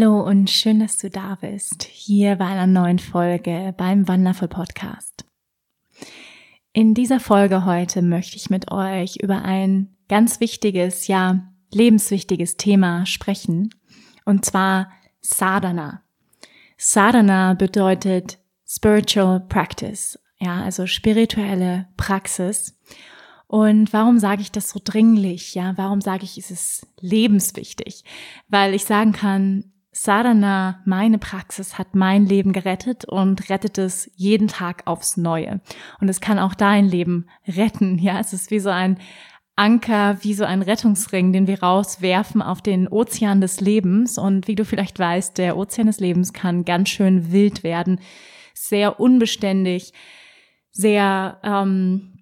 Hallo und schön, dass du da bist, hier bei einer neuen Folge beim Wonderful Podcast. In dieser Folge heute möchte ich mit euch über ein ganz wichtiges, ja, lebenswichtiges Thema sprechen, und zwar Sadhana. Sadhana bedeutet Spiritual Practice, ja, also spirituelle Praxis. Und warum sage ich das so dringlich? Ja, warum sage ich, ist es lebenswichtig? Weil ich sagen kann, Sadhana, meine Praxis, hat mein Leben gerettet und rettet es jeden Tag aufs Neue. Und es kann auch dein Leben retten. Ja, es ist wie so ein Anker, wie so ein Rettungsring, den wir rauswerfen auf den Ozean des Lebens. Und wie du vielleicht weißt, der Ozean des Lebens kann ganz schön wild werden, sehr unbeständig, sehr ähm,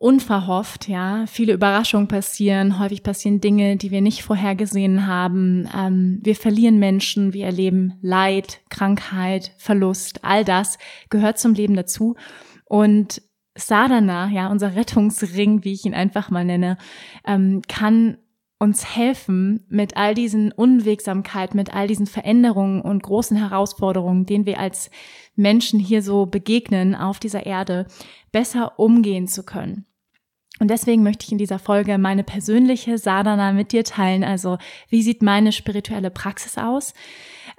unverhofft, ja. Viele Überraschungen passieren, häufig passieren Dinge, die wir nicht vorhergesehen haben. Ähm, wir verlieren Menschen, wir erleben Leid, Krankheit, Verlust, all das gehört zum Leben dazu. Und Sadhana, ja, unser Rettungsring, wie ich ihn einfach mal nenne, ähm, kann uns helfen, mit all diesen Unwegsamkeiten, mit all diesen Veränderungen und großen Herausforderungen, denen wir als Menschen hier so begegnen auf dieser Erde, besser umgehen zu können. Und deswegen möchte ich in dieser Folge meine persönliche Sadhana mit dir teilen. Also wie sieht meine spirituelle Praxis aus?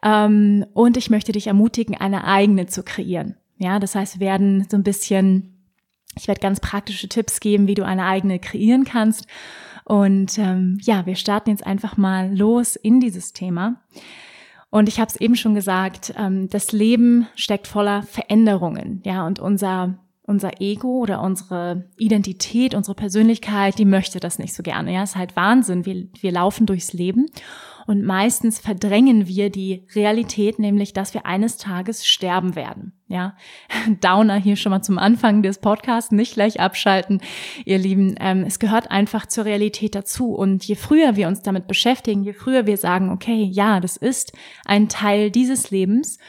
Ähm, und ich möchte dich ermutigen, eine eigene zu kreieren. Ja, das heißt, wir werden so ein bisschen, ich werde ganz praktische Tipps geben, wie du eine eigene kreieren kannst. Und ähm, ja, wir starten jetzt einfach mal los in dieses Thema. Und ich habe es eben schon gesagt, ähm, das Leben steckt voller Veränderungen, ja, und unser unser Ego oder unsere Identität, unsere Persönlichkeit, die möchte das nicht so gerne. Ja, ist halt Wahnsinn. Wir, wir laufen durchs Leben und meistens verdrängen wir die Realität, nämlich, dass wir eines Tages sterben werden. Ja, Downer hier schon mal zum Anfang des Podcasts, nicht gleich abschalten, ihr Lieben. Ähm, es gehört einfach zur Realität dazu. Und je früher wir uns damit beschäftigen, je früher wir sagen, okay, ja, das ist ein Teil dieses Lebens,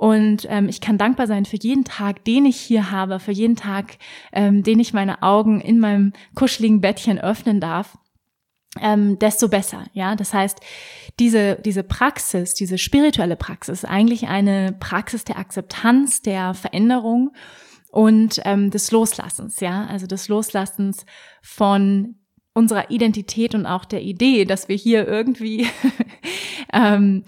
und ähm, ich kann dankbar sein für jeden Tag, den ich hier habe, für jeden Tag, ähm, den ich meine Augen in meinem kuscheligen Bettchen öffnen darf. Ähm, desto besser, ja. Das heißt, diese, diese Praxis, diese spirituelle Praxis, eigentlich eine Praxis der Akzeptanz, der Veränderung und ähm, des Loslassens, ja. Also des Loslassens von unserer Identität und auch der Idee, dass wir hier irgendwie ähm,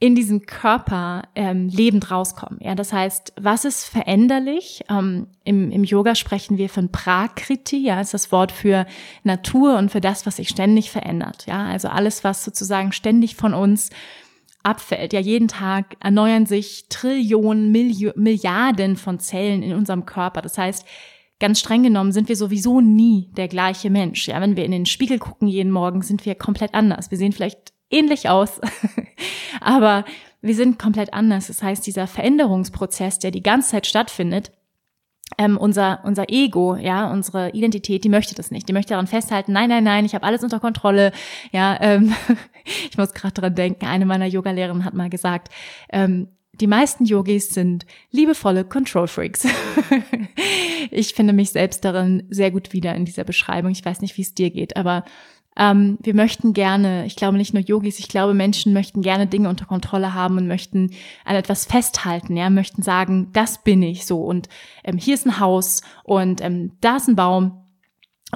in diesem Körper ähm, lebend rauskommen. Ja, das heißt, was ist veränderlich? Ähm, im, Im Yoga sprechen wir von Prakriti, ja, ist das Wort für Natur und für das, was sich ständig verändert. Ja, also alles, was sozusagen ständig von uns abfällt. Ja, jeden Tag erneuern sich Trillionen, Milli Milliarden von Zellen in unserem Körper. Das heißt, ganz streng genommen sind wir sowieso nie der gleiche Mensch. Ja, wenn wir in den Spiegel gucken jeden Morgen, sind wir komplett anders. Wir sehen vielleicht ähnlich aus, aber wir sind komplett anders. Das heißt, dieser Veränderungsprozess, der die ganze Zeit stattfindet, ähm, unser, unser Ego, ja, unsere Identität, die möchte das nicht. Die möchte daran festhalten, nein, nein, nein, ich habe alles unter Kontrolle. Ja, ähm, ich muss gerade dran denken, eine meiner Yogalehrerinnen hat mal gesagt, ähm, die meisten Yogis sind liebevolle Control Freaks. ich finde mich selbst darin sehr gut wieder in dieser Beschreibung. Ich weiß nicht, wie es dir geht, aber ähm, wir möchten gerne, ich glaube nicht nur Yogis, ich glaube Menschen möchten gerne Dinge unter Kontrolle haben und möchten an etwas festhalten, ja, möchten sagen, das bin ich so und ähm, hier ist ein Haus und ähm, da ist ein Baum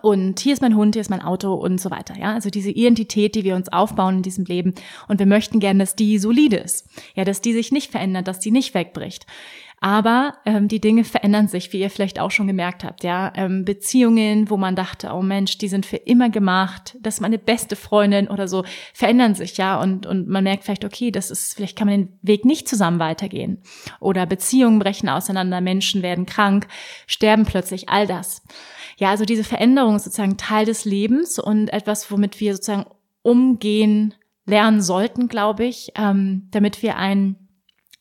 und hier ist mein Hund, hier ist mein Auto und so weiter. Ja, also diese Identität, die wir uns aufbauen in diesem Leben. Und wir möchten gerne, dass die solide ist. Ja, dass die sich nicht verändert, dass die nicht wegbricht. Aber ähm, die Dinge verändern sich, wie ihr vielleicht auch schon gemerkt habt. Ja, ähm, Beziehungen, wo man dachte, oh Mensch, die sind für immer gemacht, das ist meine beste Freundin oder so, verändern sich ja und und man merkt vielleicht, okay, das ist vielleicht kann man den Weg nicht zusammen weitergehen. Oder Beziehungen brechen auseinander, Menschen werden krank, sterben plötzlich, all das. Ja, also diese Veränderung ist sozusagen Teil des Lebens und etwas, womit wir sozusagen umgehen lernen sollten, glaube ich, ähm, damit wir ein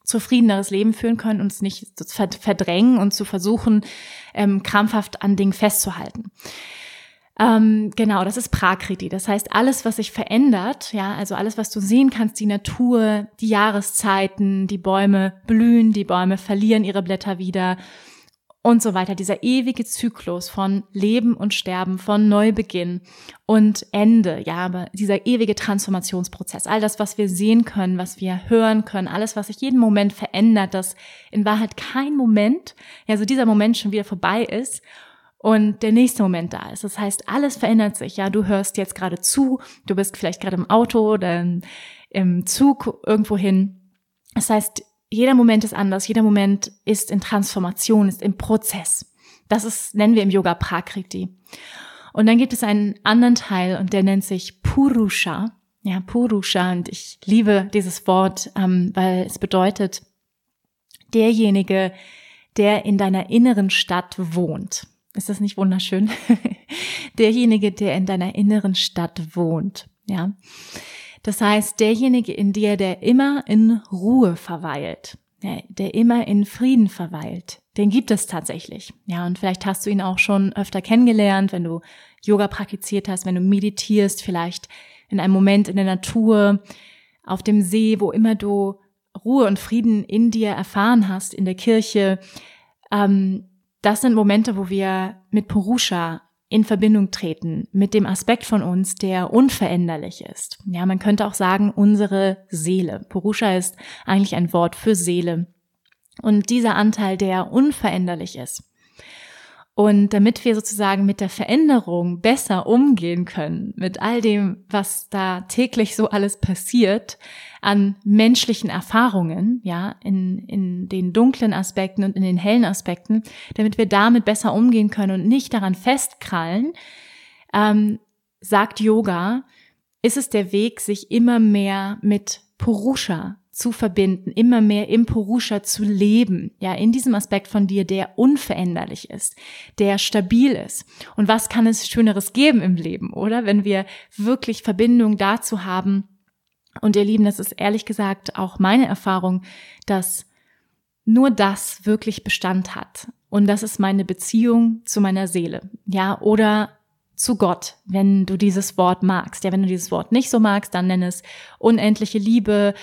zufriedeneres Leben führen können, uns nicht zu verdrängen und zu versuchen, ähm, krampfhaft an Dingen festzuhalten. Ähm, genau, das ist Prakriti. Das heißt, alles, was sich verändert, ja, also alles, was du sehen kannst, die Natur, die Jahreszeiten, die Bäume blühen, die Bäume verlieren ihre Blätter wieder, und so weiter. Dieser ewige Zyklus von Leben und Sterben, von Neubeginn und Ende, ja, aber dieser ewige Transformationsprozess, all das, was wir sehen können, was wir hören können, alles, was sich jeden Moment verändert, dass in Wahrheit kein Moment, ja, so dieser Moment schon wieder vorbei ist und der nächste Moment da ist. Das heißt, alles verändert sich, ja, du hörst jetzt gerade zu, du bist vielleicht gerade im Auto oder im Zug irgendwo hin. Das heißt, jeder Moment ist anders, jeder Moment ist in Transformation, ist im Prozess. Das ist, nennen wir im Yoga Prakriti. Und dann gibt es einen anderen Teil und der nennt sich Purusha. Ja, Purusha. Und ich liebe dieses Wort, ähm, weil es bedeutet derjenige, der in deiner inneren Stadt wohnt. Ist das nicht wunderschön? derjenige, der in deiner inneren Stadt wohnt. Ja. Das heißt, derjenige in dir, der immer in Ruhe verweilt, der immer in Frieden verweilt, den gibt es tatsächlich. Ja, und vielleicht hast du ihn auch schon öfter kennengelernt, wenn du Yoga praktiziert hast, wenn du meditierst, vielleicht in einem Moment in der Natur, auf dem See, wo immer du Ruhe und Frieden in dir erfahren hast, in der Kirche. Ähm, das sind Momente, wo wir mit Purusha in Verbindung treten mit dem Aspekt von uns, der unveränderlich ist. Ja, man könnte auch sagen, unsere Seele. Purusha ist eigentlich ein Wort für Seele. Und dieser Anteil, der unveränderlich ist. Und damit wir sozusagen mit der Veränderung besser umgehen können, mit all dem, was da täglich so alles passiert, an menschlichen Erfahrungen, ja, in, in den dunklen Aspekten und in den hellen Aspekten, damit wir damit besser umgehen können und nicht daran festkrallen, ähm, sagt Yoga, ist es der Weg, sich immer mehr mit Purusha zu verbinden, immer mehr im Purusha zu leben, ja, in diesem Aspekt von dir, der unveränderlich ist, der stabil ist. Und was kann es Schöneres geben im Leben, oder? Wenn wir wirklich Verbindung dazu haben. Und ihr Lieben, das ist ehrlich gesagt auch meine Erfahrung, dass nur das wirklich Bestand hat. Und das ist meine Beziehung zu meiner Seele, ja, oder zu Gott, wenn du dieses Wort magst. Ja, wenn du dieses Wort nicht so magst, dann nenn es unendliche Liebe,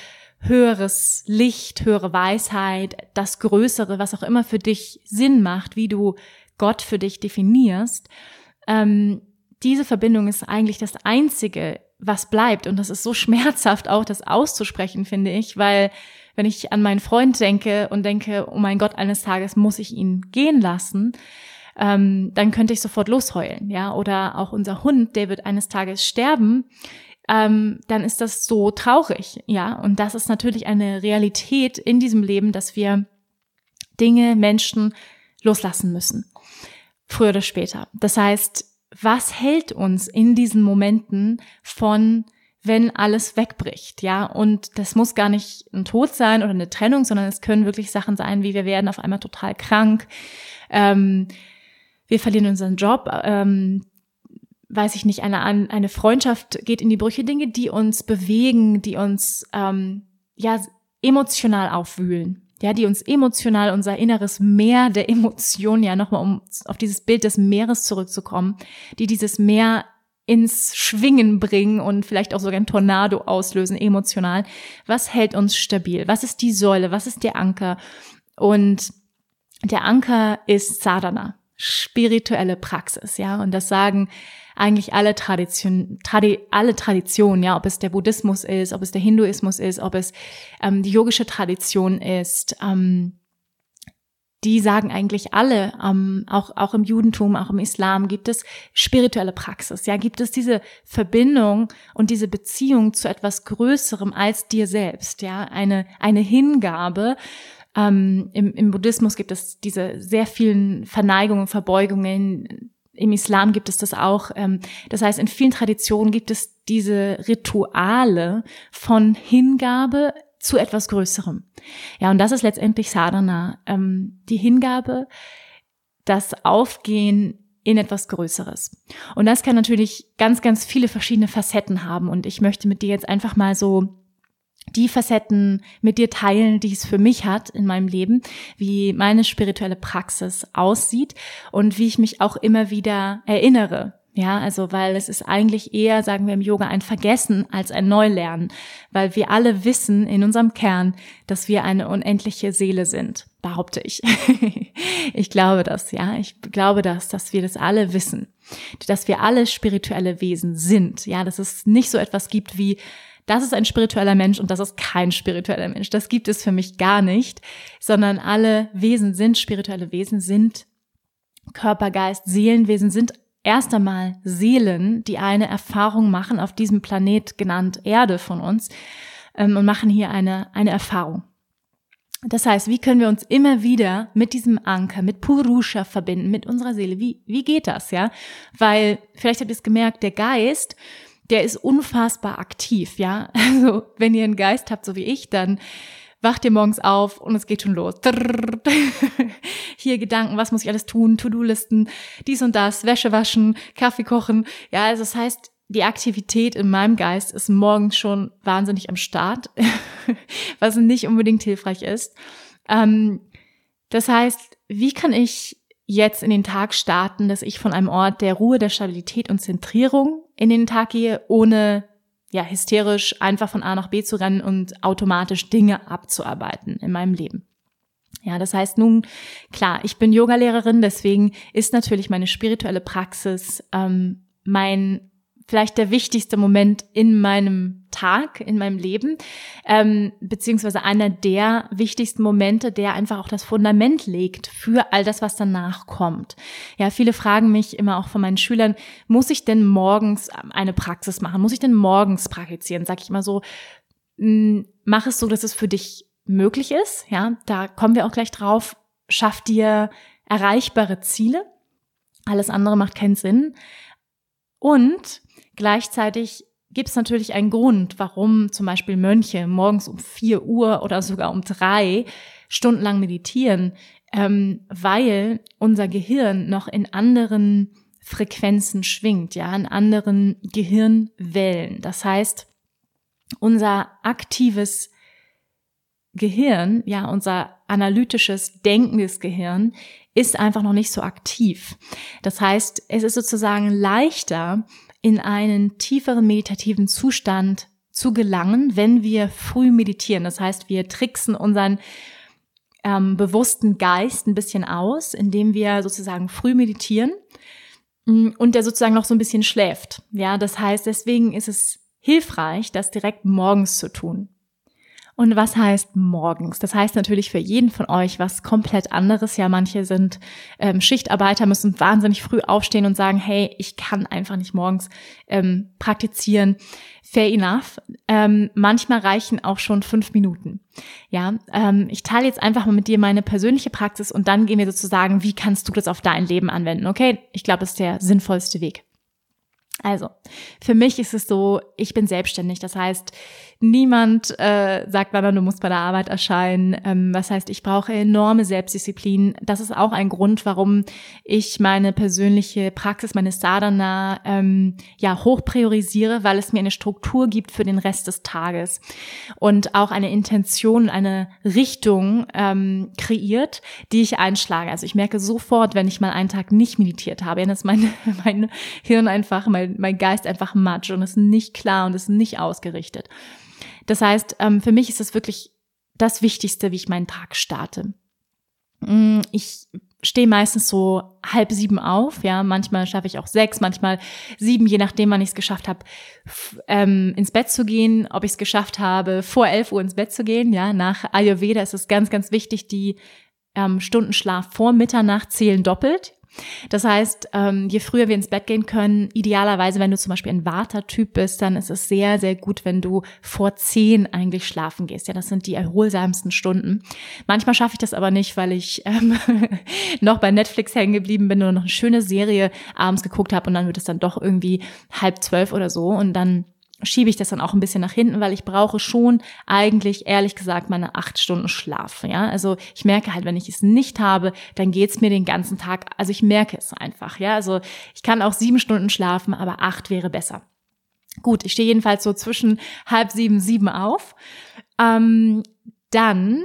höheres Licht, höhere Weisheit, das Größere, was auch immer für dich Sinn macht, wie du Gott für dich definierst. Ähm, diese Verbindung ist eigentlich das Einzige, was bleibt. Und das ist so schmerzhaft auch, das auszusprechen, finde ich, weil wenn ich an meinen Freund denke und denke, oh mein Gott, eines Tages muss ich ihn gehen lassen, ähm, dann könnte ich sofort losheulen, ja. Oder auch unser Hund, der wird eines Tages sterben ähm, dann ist das so traurig, ja. Und das ist natürlich eine Realität in diesem Leben, dass wir Dinge, Menschen loslassen müssen. Früher oder später. Das heißt, was hält uns in diesen Momenten von wenn alles wegbricht, ja. Und das muss gar nicht ein Tod sein oder eine Trennung, sondern es können wirklich Sachen sein, wie wir werden auf einmal total krank, ähm, wir verlieren unseren Job, ähm, weiß ich nicht, eine, eine Freundschaft geht in die Brüche, Dinge, die uns bewegen, die uns ähm, ja emotional aufwühlen. Ja, die uns emotional unser inneres Meer der Emotionen, ja, nochmal um auf dieses Bild des Meeres zurückzukommen, die dieses Meer ins Schwingen bringen und vielleicht auch sogar ein Tornado auslösen, emotional. Was hält uns stabil? Was ist die Säule? Was ist der Anker? Und der Anker ist Sadhana, spirituelle Praxis, ja. Und das sagen eigentlich alle Tradition, Tradi alle Traditionen, ja, ob es der Buddhismus ist, ob es der Hinduismus ist, ob es ähm, die yogische Tradition ist, ähm, die sagen eigentlich alle, ähm, auch, auch im Judentum, auch im Islam gibt es spirituelle Praxis, ja, gibt es diese Verbindung und diese Beziehung zu etwas Größerem als dir selbst, ja, eine, eine Hingabe, Ähm, im, Im Buddhismus gibt es diese sehr vielen Verneigungen, Verbeugungen. Im Islam gibt es das auch. Ähm, das heißt, in vielen Traditionen gibt es diese Rituale von Hingabe zu etwas Größerem. Ja, und das ist letztendlich Sadhana. Ähm, die Hingabe, das Aufgehen in etwas Größeres. Und das kann natürlich ganz, ganz viele verschiedene Facetten haben. Und ich möchte mit dir jetzt einfach mal so die Facetten mit dir teilen, die es für mich hat in meinem Leben, wie meine spirituelle Praxis aussieht und wie ich mich auch immer wieder erinnere. Ja, also weil es ist eigentlich eher, sagen wir im Yoga, ein Vergessen als ein Neulernen, weil wir alle wissen in unserem Kern, dass wir eine unendliche Seele sind, behaupte ich. ich glaube das, ja, ich glaube das, dass wir das alle wissen, dass wir alle spirituelle Wesen sind, ja, dass es nicht so etwas gibt wie das ist ein spiritueller Mensch und das ist kein spiritueller Mensch. Das gibt es für mich gar nicht, sondern alle Wesen sind spirituelle Wesen, sind Körper, Geist, Seelenwesen, sind erst einmal Seelen, die eine Erfahrung machen auf diesem Planet genannt Erde von uns ähm, und machen hier eine, eine Erfahrung. Das heißt, wie können wir uns immer wieder mit diesem Anker, mit Purusha verbinden, mit unserer Seele? Wie, wie geht das, ja? Weil, vielleicht habt ihr es gemerkt, der Geist, der ist unfassbar aktiv, ja. Also wenn ihr einen Geist habt, so wie ich, dann wacht ihr morgens auf und es geht schon los. Hier Gedanken, was muss ich alles tun, To-Do-Listen, dies und das, Wäsche waschen, Kaffee kochen. Ja, also das heißt, die Aktivität in meinem Geist ist morgens schon wahnsinnig am Start, was nicht unbedingt hilfreich ist. Ähm, das heißt, wie kann ich jetzt in den Tag starten, dass ich von einem Ort der Ruhe, der Stabilität und Zentrierung in den Tag gehe, ohne ja hysterisch einfach von A nach B zu rennen und automatisch Dinge abzuarbeiten in meinem Leben. Ja, das heißt nun, klar, ich bin Yogalehrerin, deswegen ist natürlich meine spirituelle Praxis ähm, mein vielleicht der wichtigste Moment in meinem Tag, in meinem Leben, ähm, beziehungsweise einer der wichtigsten Momente, der einfach auch das Fundament legt für all das, was danach kommt. Ja, viele fragen mich immer auch von meinen Schülern, muss ich denn morgens eine Praxis machen? Muss ich denn morgens praktizieren? Sag ich immer so, hm, mach es so, dass es für dich möglich ist. Ja, da kommen wir auch gleich drauf. Schaff dir erreichbare Ziele. Alles andere macht keinen Sinn. Und Gleichzeitig gibt es natürlich einen Grund, warum zum Beispiel Mönche morgens um vier Uhr oder sogar um drei stundenlang meditieren, ähm, weil unser Gehirn noch in anderen Frequenzen schwingt, ja, in anderen Gehirnwellen. Das heißt, unser aktives Gehirn, ja, unser analytisches, denkendes Gehirn ist einfach noch nicht so aktiv. Das heißt, es ist sozusagen leichter, in einen tieferen meditativen Zustand zu gelangen, wenn wir früh meditieren. Das heißt, wir tricksen unseren ähm, bewussten Geist ein bisschen aus, indem wir sozusagen früh meditieren mm, und der sozusagen noch so ein bisschen schläft. Ja, das heißt, deswegen ist es hilfreich, das direkt morgens zu tun. Und was heißt morgens? Das heißt natürlich für jeden von euch was komplett anderes. Ja, manche sind ähm, Schichtarbeiter, müssen wahnsinnig früh aufstehen und sagen, hey, ich kann einfach nicht morgens ähm, praktizieren. Fair enough. Ähm, manchmal reichen auch schon fünf Minuten. Ja, ähm, ich teile jetzt einfach mal mit dir meine persönliche Praxis und dann gehen wir sozusagen, wie kannst du das auf dein Leben anwenden? Okay, ich glaube, das ist der sinnvollste Weg. Also, für mich ist es so, ich bin selbstständig. Das heißt, niemand äh, sagt, wann du musst bei der Arbeit erscheinen. Ähm, das heißt, ich brauche enorme Selbstdisziplin. Das ist auch ein Grund, warum ich meine persönliche Praxis, meine Sadhana, ähm, ja, hoch priorisiere, weil es mir eine Struktur gibt für den Rest des Tages und auch eine Intention, eine Richtung ähm, kreiert, die ich einschlage. Also ich merke sofort, wenn ich mal einen Tag nicht meditiert habe, dann ist mein, mein Hirn einfach, mein mein, Geist einfach matsch und ist nicht klar und ist nicht ausgerichtet. Das heißt, ähm, für mich ist das wirklich das Wichtigste, wie ich meinen Tag starte. Mm, ich stehe meistens so halb sieben auf, ja, manchmal schaffe ich auch sechs, manchmal sieben, je nachdem, wann ich es geschafft habe, ähm, ins Bett zu gehen, ob ich es geschafft habe, vor elf Uhr ins Bett zu gehen, ja, nach Ayurveda ist es ganz, ganz wichtig, die ähm, Stundenschlaf vor Mitternacht zählen doppelt, Das heißt, ähm, je früher wir ins Bett gehen können, idealerweise, wenn du zum Beispiel ein Warter-Typ bist, dann ist es sehr, sehr gut, wenn du vor zehn eigentlich schlafen gehst. Ja, das sind die erholsamsten Stunden. Manchmal schaffe ich das aber nicht, weil ich ähm, noch bei Netflix hängen geblieben bin und noch eine schöne Serie abends geguckt habe und dann wird es dann doch irgendwie halb zwölf oder so und dann schiebe ich das dann auch ein bisschen nach hinten, weil ich brauche schon eigentlich, ehrlich gesagt, meine acht Stunden Schlaf. Ja, also ich merke halt, wenn ich es nicht habe, dann geht's mir den ganzen Tag. Also ich merke es einfach. Ja, also ich kann auch sieben Stunden schlafen, aber acht wäre besser. Gut, ich stehe jedenfalls so zwischen halb sieben, sieben auf. Ähm, dann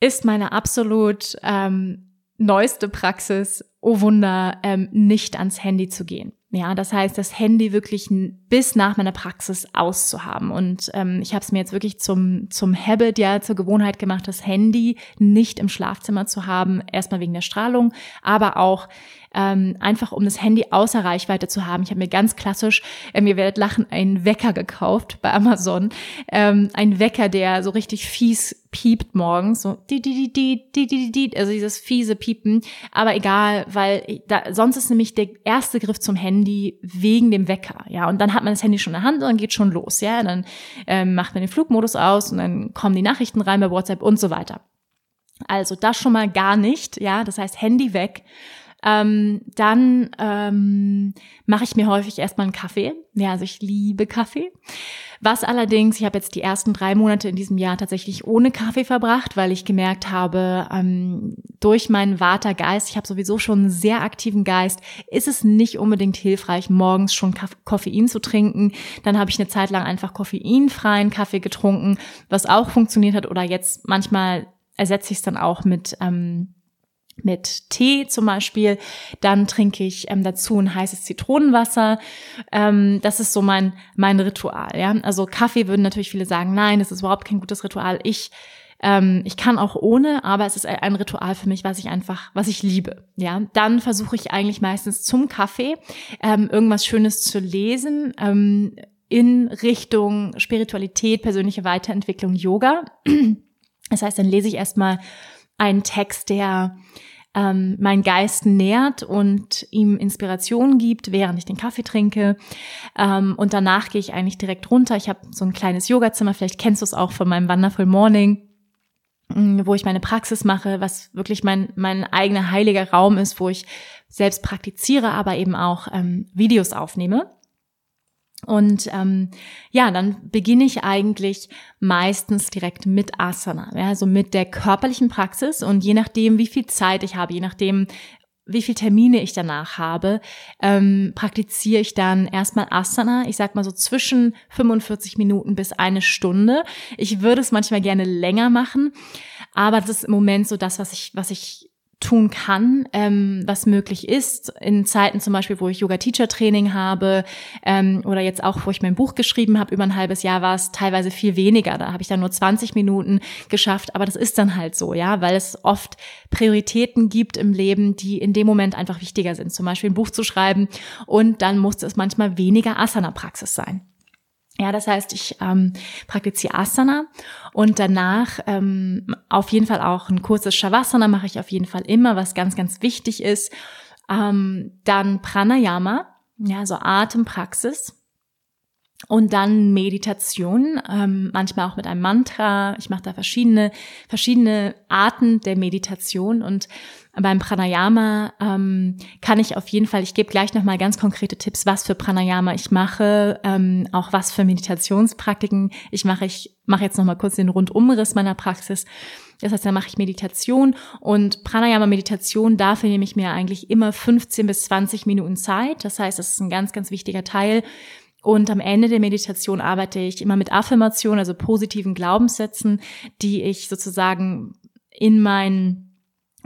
ist meine absolut ähm, neueste Praxis, oh Wunder, ähm, nicht ans Handy zu gehen. Ja, das heißt, das Handy wirklich bis nach meiner Praxis auszuhaben. Und ähm, ich habe es mir jetzt wirklich zum, zum Habit, ja, zur Gewohnheit gemacht, das Handy nicht im Schlafzimmer zu haben. Erstmal wegen der Strahlung, aber auch ähm, einfach um das Handy außer Reichweite zu haben. Ich habe mir ganz klassisch, ähm, ihr werdet lachen, einen Wecker gekauft bei Amazon. Ähm, ein Wecker, der so richtig fies piept morgens, so di di di di di di also dieses fiese Piepen. Aber egal, weil da, sonst ist nämlich der erste Griff zum Handy wegen dem Wecker, ja. Und dann hat man das Handy schon in der Hand und dann geht schon los, ja. Und dann ähm, macht man den Flugmodus aus und dann kommen die Nachrichten rein bei WhatsApp und so weiter. Also das schon mal gar nicht, ja. Das heißt Handy weg ähm, dann ähm, mache ich mir häufig erstmal einen Kaffee. Ja, also ich liebe Kaffee. Was allerdings, ich habe jetzt die ersten drei Monate in diesem Jahr tatsächlich ohne Kaffee verbracht, weil ich gemerkt habe, ähm, durch meinen Watergeist, ich habe sowieso schon einen sehr aktiven Geist, ist es nicht unbedingt hilfreich, morgens schon Koffein zu trinken. Dann habe ich eine Zeit lang einfach koffeinfreien Kaffee getrunken, was auch funktioniert hat. Oder jetzt manchmal ersetze ich es dann auch mit ähm, mit Tee zum Beispiel. Dann trinke ich ähm, dazu ein heißes Zitronenwasser. Ähm, das ist so mein, mein Ritual. Ja? Also Kaffee würden natürlich viele sagen, nein, das ist überhaupt kein gutes Ritual. Ich ähm, ich kann auch ohne, aber es ist ein Ritual für mich, was ich einfach, was ich liebe. Ja, dann versuche ich eigentlich meistens zum Kaffee ähm, irgendwas Schönes zu lesen ähm, in Richtung Spiritualität, persönliche Weiterentwicklung, Yoga. Das heißt, dann lese ich erstmal einen Text, der ähm, meinen Geist nährt und ihm Inspiration gibt, während ich den Kaffee trinke. Ähm, und danach gehe ich eigentlich direkt runter. Ich habe so ein kleines Yogazimmer, vielleicht kennst du es auch von meinem Wonderful Morning mm, wo ich meine Praxis mache, was wirklich mein, mein eigener heiliger Raum ist, wo ich selbst praktiziere, aber eben auch ähm, Videos aufnehme. Und ähm, ja, dann beginne ich eigentlich meistens direkt mit Asana, ja, also mit der körperlichen Praxis. Und je nachdem, wie viel Zeit ich habe, je nachdem, wie viel Termine ich danach habe, ähm, praktiziere ich dann erstmal Asana. Ich sag mal so zwischen 45 Minuten bis eine Stunde. Ich würde es manchmal gerne länger machen, aber das ist im Moment so das, was ich, was ich tun kann, ähm, was möglich ist. In Zeiten zum Beispiel, wo ich Yoga-Teacher-Training habe ähm, oder jetzt auch, wo ich mein Buch geschrieben habe, über ein halbes Jahr war es teilweise viel weniger. Da habe ich dann nur 20 Minuten geschafft, aber das ist dann halt so, ja, weil es oft Prioritäten gibt im Leben, die in dem Moment einfach wichtiger sind. Zum Beispiel ein Buch zu schreiben und dann musste es manchmal weniger Asana-Praxis sein. Ja, das heißt, ich ähm, praktiziere Asana und danach ähm, auf jeden Fall auch ein kurzes Shavasana mache ich auf jeden Fall immer, was ganz, ganz wichtig ist. Ähm, dann Pranayama, ja, so Atempraxis. Und dann Meditation, ähm, manchmal auch mit einem Mantra. Ich mache da verschiedene, verschiedene Arten der Meditation. Und beim Pranayama ähm, kann ich auf jeden Fall, ich gebe gleich nochmal ganz konkrete Tipps, was für Pranayama ich mache, ähm, auch was für Meditationspraktiken ich mache. Ich mache jetzt nochmal kurz den Rundumriss meiner Praxis. Das heißt, da mache ich Meditation und Pranayama-Meditation, dafür nehme ich mir eigentlich immer 15 bis 20 Minuten Zeit. Das heißt, das ist ein ganz, ganz wichtiger Teil und am Ende der Meditation arbeite ich immer mit Affirmationen, also positiven Glaubenssätzen, die ich sozusagen in mein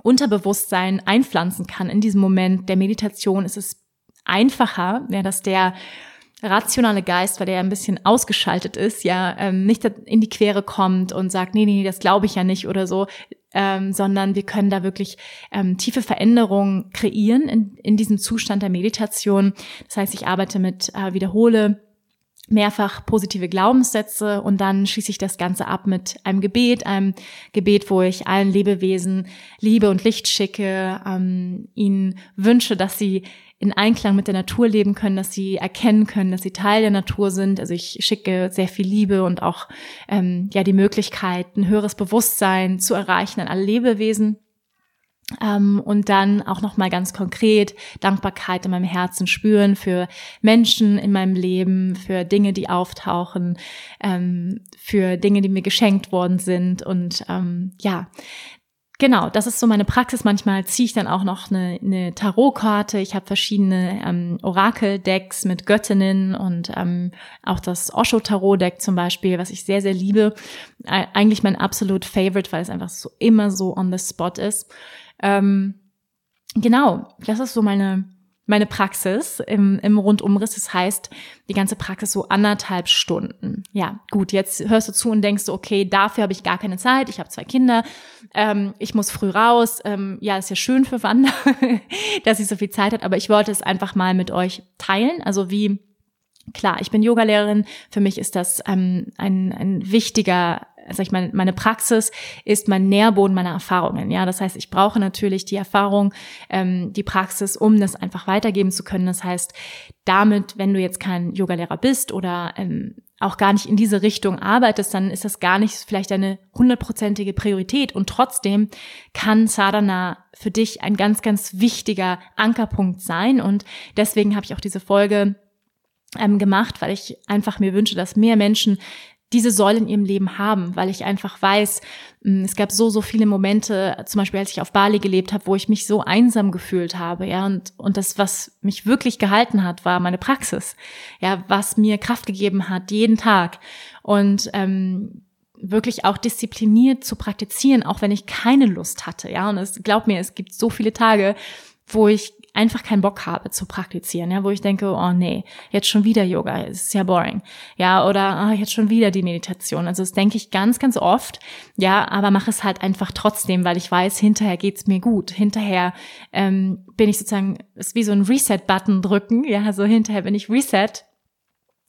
Unterbewusstsein einpflanzen kann. In diesem Moment der Meditation ist es einfacher, ja, dass der rationale Geist, weil der ja ein bisschen ausgeschaltet ist, ja, ähm, nicht in die Quere kommt und sagt, nee, nee, das glaube ich ja nicht oder so, ähm, sondern wir können da wirklich ähm, tiefe Veränderungen kreieren in, in diesem Zustand der Meditation. Das heißt, ich arbeite mit, äh, wiederhole mehrfach positive Glaubenssätze und dann schließe ich das Ganze ab mit einem Gebet, einem Gebet, wo ich allen Lebewesen Liebe und Licht schicke, ähm, ihnen wünsche, dass sie in Einklang mit der Natur leben können, dass sie erkennen können, dass sie Teil der Natur sind. Also ich schicke sehr viel Liebe und auch ähm, ja die Möglichkeit, ein höheres Bewusstsein zu erreichen an alle Lebewesen. Ähm, und dann auch noch mal ganz konkret Dankbarkeit in meinem Herzen spüren für Menschen in meinem Leben, für Dinge, die auftauchen, ähm, für Dinge, die mir geschenkt worden sind und ähm, ja. Genau, das ist so meine Praxis. Manchmal ziehe ich dann auch noch eine, eine Tarotkarte. Ich habe verschiedene ähm, Orakel-Decks mit Göttinnen und ähm, auch das Osho-Tarot-Deck zum Beispiel, was ich sehr, sehr liebe. Eigentlich mein absolut Favorite, weil es einfach so immer so on the spot ist. Ähm, genau, das ist so meine, meine Praxis im, im Rundumriss. Das heißt, die ganze Praxis so anderthalb Stunden. Ja, gut, jetzt hörst du zu und denkst okay, dafür habe ich gar keine Zeit. Ich habe zwei Kinder, ähm, ich muss früh raus. Ähm, ja, ist ja schön für Wanda, dass sie so viel Zeit hat, aber ich wollte es einfach mal mit euch teilen. Also wie Klar, ich bin Yogalehrerin. Für mich ist das ähm, ein, ein wichtiger sag ich mal, meine Praxis ist mein Nährboden meiner Erfahrungen. Ja, das heißt, ich brauche natürlich die Erfahrung, ähm, die Praxis, um das einfach weitergeben zu können. Das heißt, damit, wenn du jetzt kein Yogalehrer bist oder ähm, auch gar nicht in diese Richtung arbeitest, dann ist das gar nicht vielleicht eine hundertprozentige Priorität. Und trotzdem kann Sadhana für dich ein ganz, ganz wichtiger Ankerpunkt sein. Und deswegen habe ich auch diese Folge ähm, gemacht, weil ich einfach mir wünsche, dass mehr Menschen diese Säule in ihrem Leben haben, weil ich einfach weiß, mm, es gab so, so viele Momente, zum Beispiel als ich auf Bali gelebt habe, wo ich mich so einsam gefühlt habe, ja, und, und das, was mich wirklich gehalten hat, war meine Praxis, ja, was mir Kraft gegeben hat, jeden Tag. Und ähm, wirklich auch diszipliniert zu praktizieren, auch wenn ich keine Lust hatte, ja, und es, glaub mir, es gibt so viele Tage, wo ich einfach keinen Bock habe zu praktizieren, ja, wo ich denke, oh nee, jetzt schon wieder Yoga, ist ja boring, ja, oder oh, jetzt schon wieder die Meditation. Also das denke ich ganz, ganz oft, ja, aber mache es halt einfach trotzdem, weil ich weiß, hinterher geht's mir gut. Hinterher ähm, bin ich sozusagen, ist wie so ein Reset-Button drücken, ja, also hinterher bin ich Reset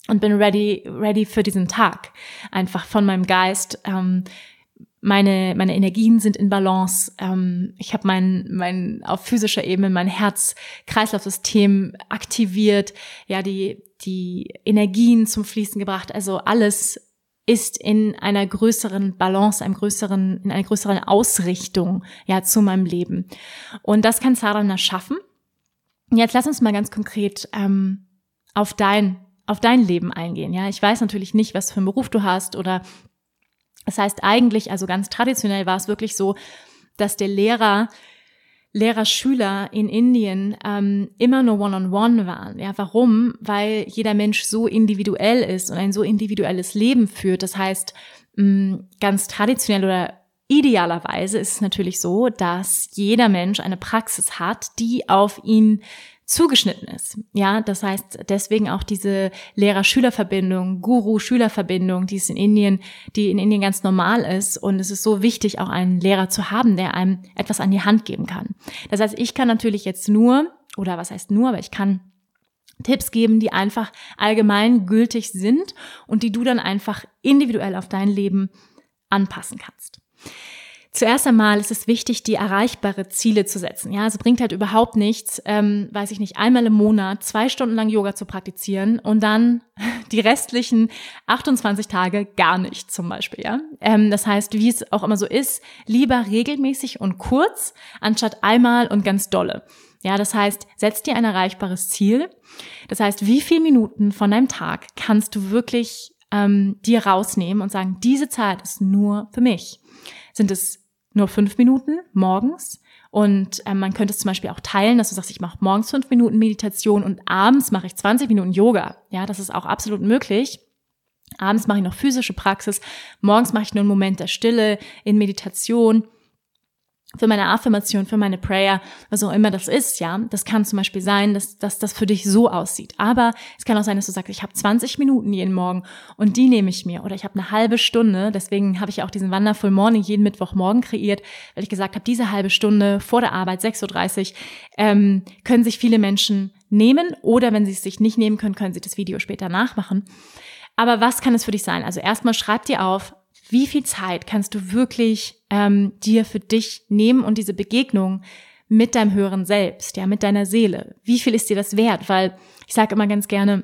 und bin ready, ready für diesen Tag. Einfach von meinem Geist. Ähm, meine, meine Energien sind in Balance. Ähm, ich habe mein, mein auf physischer Ebene mein Herz-Kreislauf-System aktiviert, ja, die, die Energien zum Fließen gebracht. Also alles ist in einer größeren Balance, einem größeren, in einer größeren Ausrichtung, ja, zu meinem Leben. Und das kann Sadhana schaffen. Jetzt lass uns mal ganz konkret ähm, auf dein auf dein Leben eingehen. Ja, ich weiß natürlich nicht, was für einen Beruf du hast oder das heißt eigentlich, also ganz traditionell war es wirklich so, dass der Lehrer Lehrer-Schüler in Indien ähm, immer nur One-on-One -on -one waren. Ja, warum? Weil jeder Mensch so individuell ist und ein so individuelles Leben führt. Das heißt, mh, ganz traditionell oder idealerweise ist es natürlich so, dass jeder Mensch eine Praxis hat, die auf ihn zugeschnitten ist. Ja, das heißt deswegen auch diese Lehrer-Schüler-Verbindung, Guru-Schüler-Verbindung, die ist in Indien, die in Indien ganz normal ist. Und es ist so wichtig, auch einen Lehrer zu haben, der einem etwas an die Hand geben kann. Das heißt, ich kann natürlich jetzt nur, oder was heißt nur, aber ich kann Tipps geben, die einfach allgemein gültig sind und die du dann einfach individuell auf dein Leben anpassen kannst. Zuerst einmal ist es wichtig, die erreichbare Ziele zu setzen. Ja, also bringt halt überhaupt nichts, ähm, weiß ich nicht, einmal im Monat zwei Stunden lang Yoga zu praktizieren und dann die restlichen 28 Tage gar nicht zum Beispiel. Ja, ähm, das heißt, wie es auch immer so ist, lieber regelmäßig und kurz anstatt einmal und ganz dolle. Ja, das heißt, setz dir ein erreichbares Ziel. Das heißt, wie viele Minuten von deinem Tag kannst du wirklich ähm, dir rausnehmen und sagen, diese Zeit ist nur für mich? Sind es nur fünf Minuten morgens. Und ähm, man könnte es zum Beispiel auch teilen, dass du sagst, ich mache morgens fünf Minuten Meditation und abends mache ich 20 Minuten Yoga. Ja, das ist auch absolut möglich. Abends mache ich noch physische Praxis. Morgens mache ich nur einen Moment der Stille in Meditation für meine Affirmation, für meine Prayer, was auch immer das ist, ja. Das kann zum Beispiel sein, dass, dass das für dich so aussieht. Aber es kann auch sein, dass du sagst, ich habe 20 Minuten jeden Morgen und die nehme ich mir. Oder ich habe eine halbe Stunde. Deswegen habe ich auch diesen Wonderful Morning jeden Mittwochmorgen kreiert, weil ich gesagt habe, diese halbe Stunde vor der Arbeit, 6.30 Uhr, ähm, können sich viele Menschen nehmen oder wenn Sie es sich nicht nehmen können, können Sie das Video später nachmachen. Aber was kann es für dich sein? Also erstmal schreib dir auf, wie viel Zeit kannst du wirklich ähm, dir für dich nehmen und diese Begegnung mit deinem höheren Selbst, ja, mit deiner Seele. Wie viel ist dir das wert? Weil ich sage immer ganz gerne,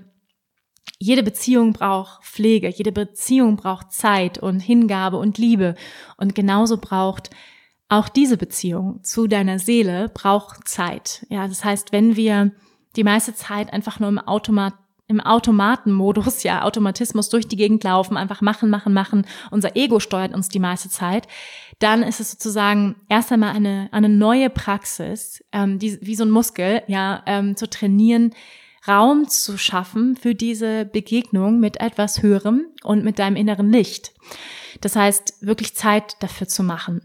jede Beziehung braucht Pflege, jede Beziehung braucht Zeit und Hingabe und Liebe. Und genauso braucht auch diese Beziehung zu deiner Seele braucht Zeit. Ja, das heißt, wenn wir die meiste Zeit einfach nur im Automat im Automatenmodus, ja, Automatismus durch die Gegend laufen, einfach machen, machen, machen, unser Ego steuert uns die meiste Zeit, dann ist es sozusagen erst einmal eine, eine neue Praxis, ähm, die, wie so ein Muskel, ja, ähm, zu trainieren, Raum zu schaffen für diese Begegnung mit etwas Höherem und mit deinem inneren Licht. Das heißt, wirklich Zeit dafür zu machen.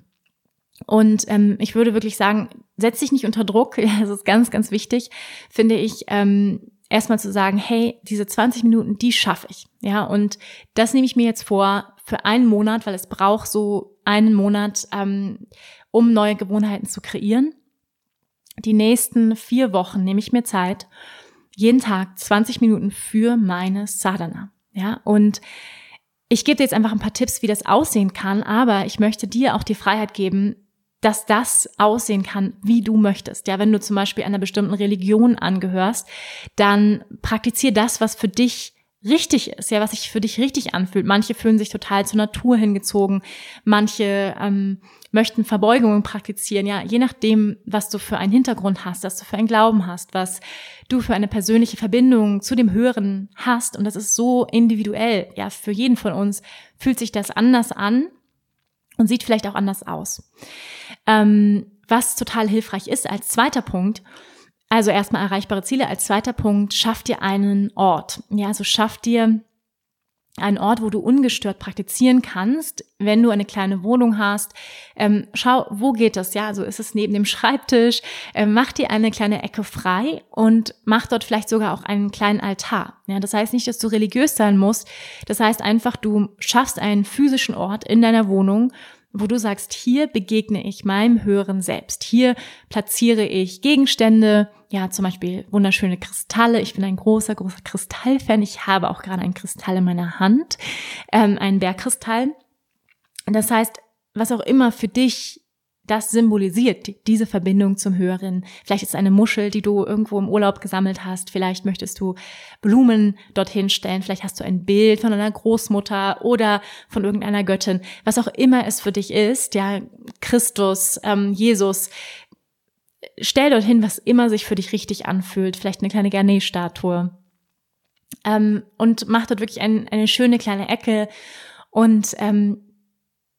Und ähm, ich würde wirklich sagen, setz dich nicht unter Druck. Ja, das ist ganz, ganz wichtig, finde ich. Ähm, erstmal zu sagen, hey, diese 20 Minuten, die schaffe ich. Ja, und das nehme ich mir jetzt vor für einen Monat, weil es braucht so einen Monat, ähm, um neue Gewohnheiten zu kreieren. Die nächsten vier Wochen nehme ich mir Zeit, jeden Tag 20 Minuten für meine Sadhana. Ja, und ich gebe dir jetzt einfach ein paar Tipps, wie das aussehen kann, aber ich möchte dir auch die Freiheit geben, dass das aussehen kann, wie du möchtest. Ja, wenn du zum Beispiel einer bestimmten Religion angehörst, dann praktizier das, was für dich richtig ist, ja, was sich für dich richtig anfühlt. Manche fühlen sich total zur Natur hingezogen, manche ähm, möchten Verbeugungen praktizieren, ja, je nachdem, was du für einen Hintergrund hast, was du für einen Glauben hast, was du für eine persönliche Verbindung zu dem Höheren hast. Und das ist so individuell, ja, für jeden von uns fühlt sich das anders an und sieht vielleicht auch anders aus. Ähm, was total hilfreich ist als zweiter Punkt, also erstmal erreichbare Ziele. Als zweiter Punkt, schaff dir einen Ort. Ja, also schaff dir einen Ort, wo du ungestört praktizieren kannst, wenn du eine kleine Wohnung hast. Ähm, schau, wo geht das? Ja, also ist es neben dem Schreibtisch? Ähm, mach dir eine kleine Ecke frei und mach dort vielleicht sogar auch einen kleinen Altar. Ja, das heißt nicht, dass du religiös sein musst. Das heißt einfach, du schaffst einen physischen Ort in deiner Wohnung, wo du sagst, hier begegne ich meinem höheren Selbst. Hier platziere ich Gegenstände, ja, zum Beispiel wunderschöne Kristalle. Ich bin ein großer, großer Kristallfan. Ich habe auch gerade einen Kristall in meiner Hand, ähm, einen Bergkristall. Das heißt, was auch immer für dich das symbolisiert, diese Verbindung zum Höheren. Vielleicht ist es eine Muschel, die du irgendwo im Urlaub gesammelt hast. Vielleicht möchtest du Blumen dorthin stellen. Vielleicht hast du ein Bild von einer Großmutter oder von irgendeiner Göttin. Was auch immer es für dich ist, ja, Christus, ähm, Jesus. Stell dorthin, was immer sich für dich richtig anfühlt. Vielleicht eine kleine Garnet-Statue. Ähm, und mach dort wirklich ein, eine schöne kleine Ecke und ähm,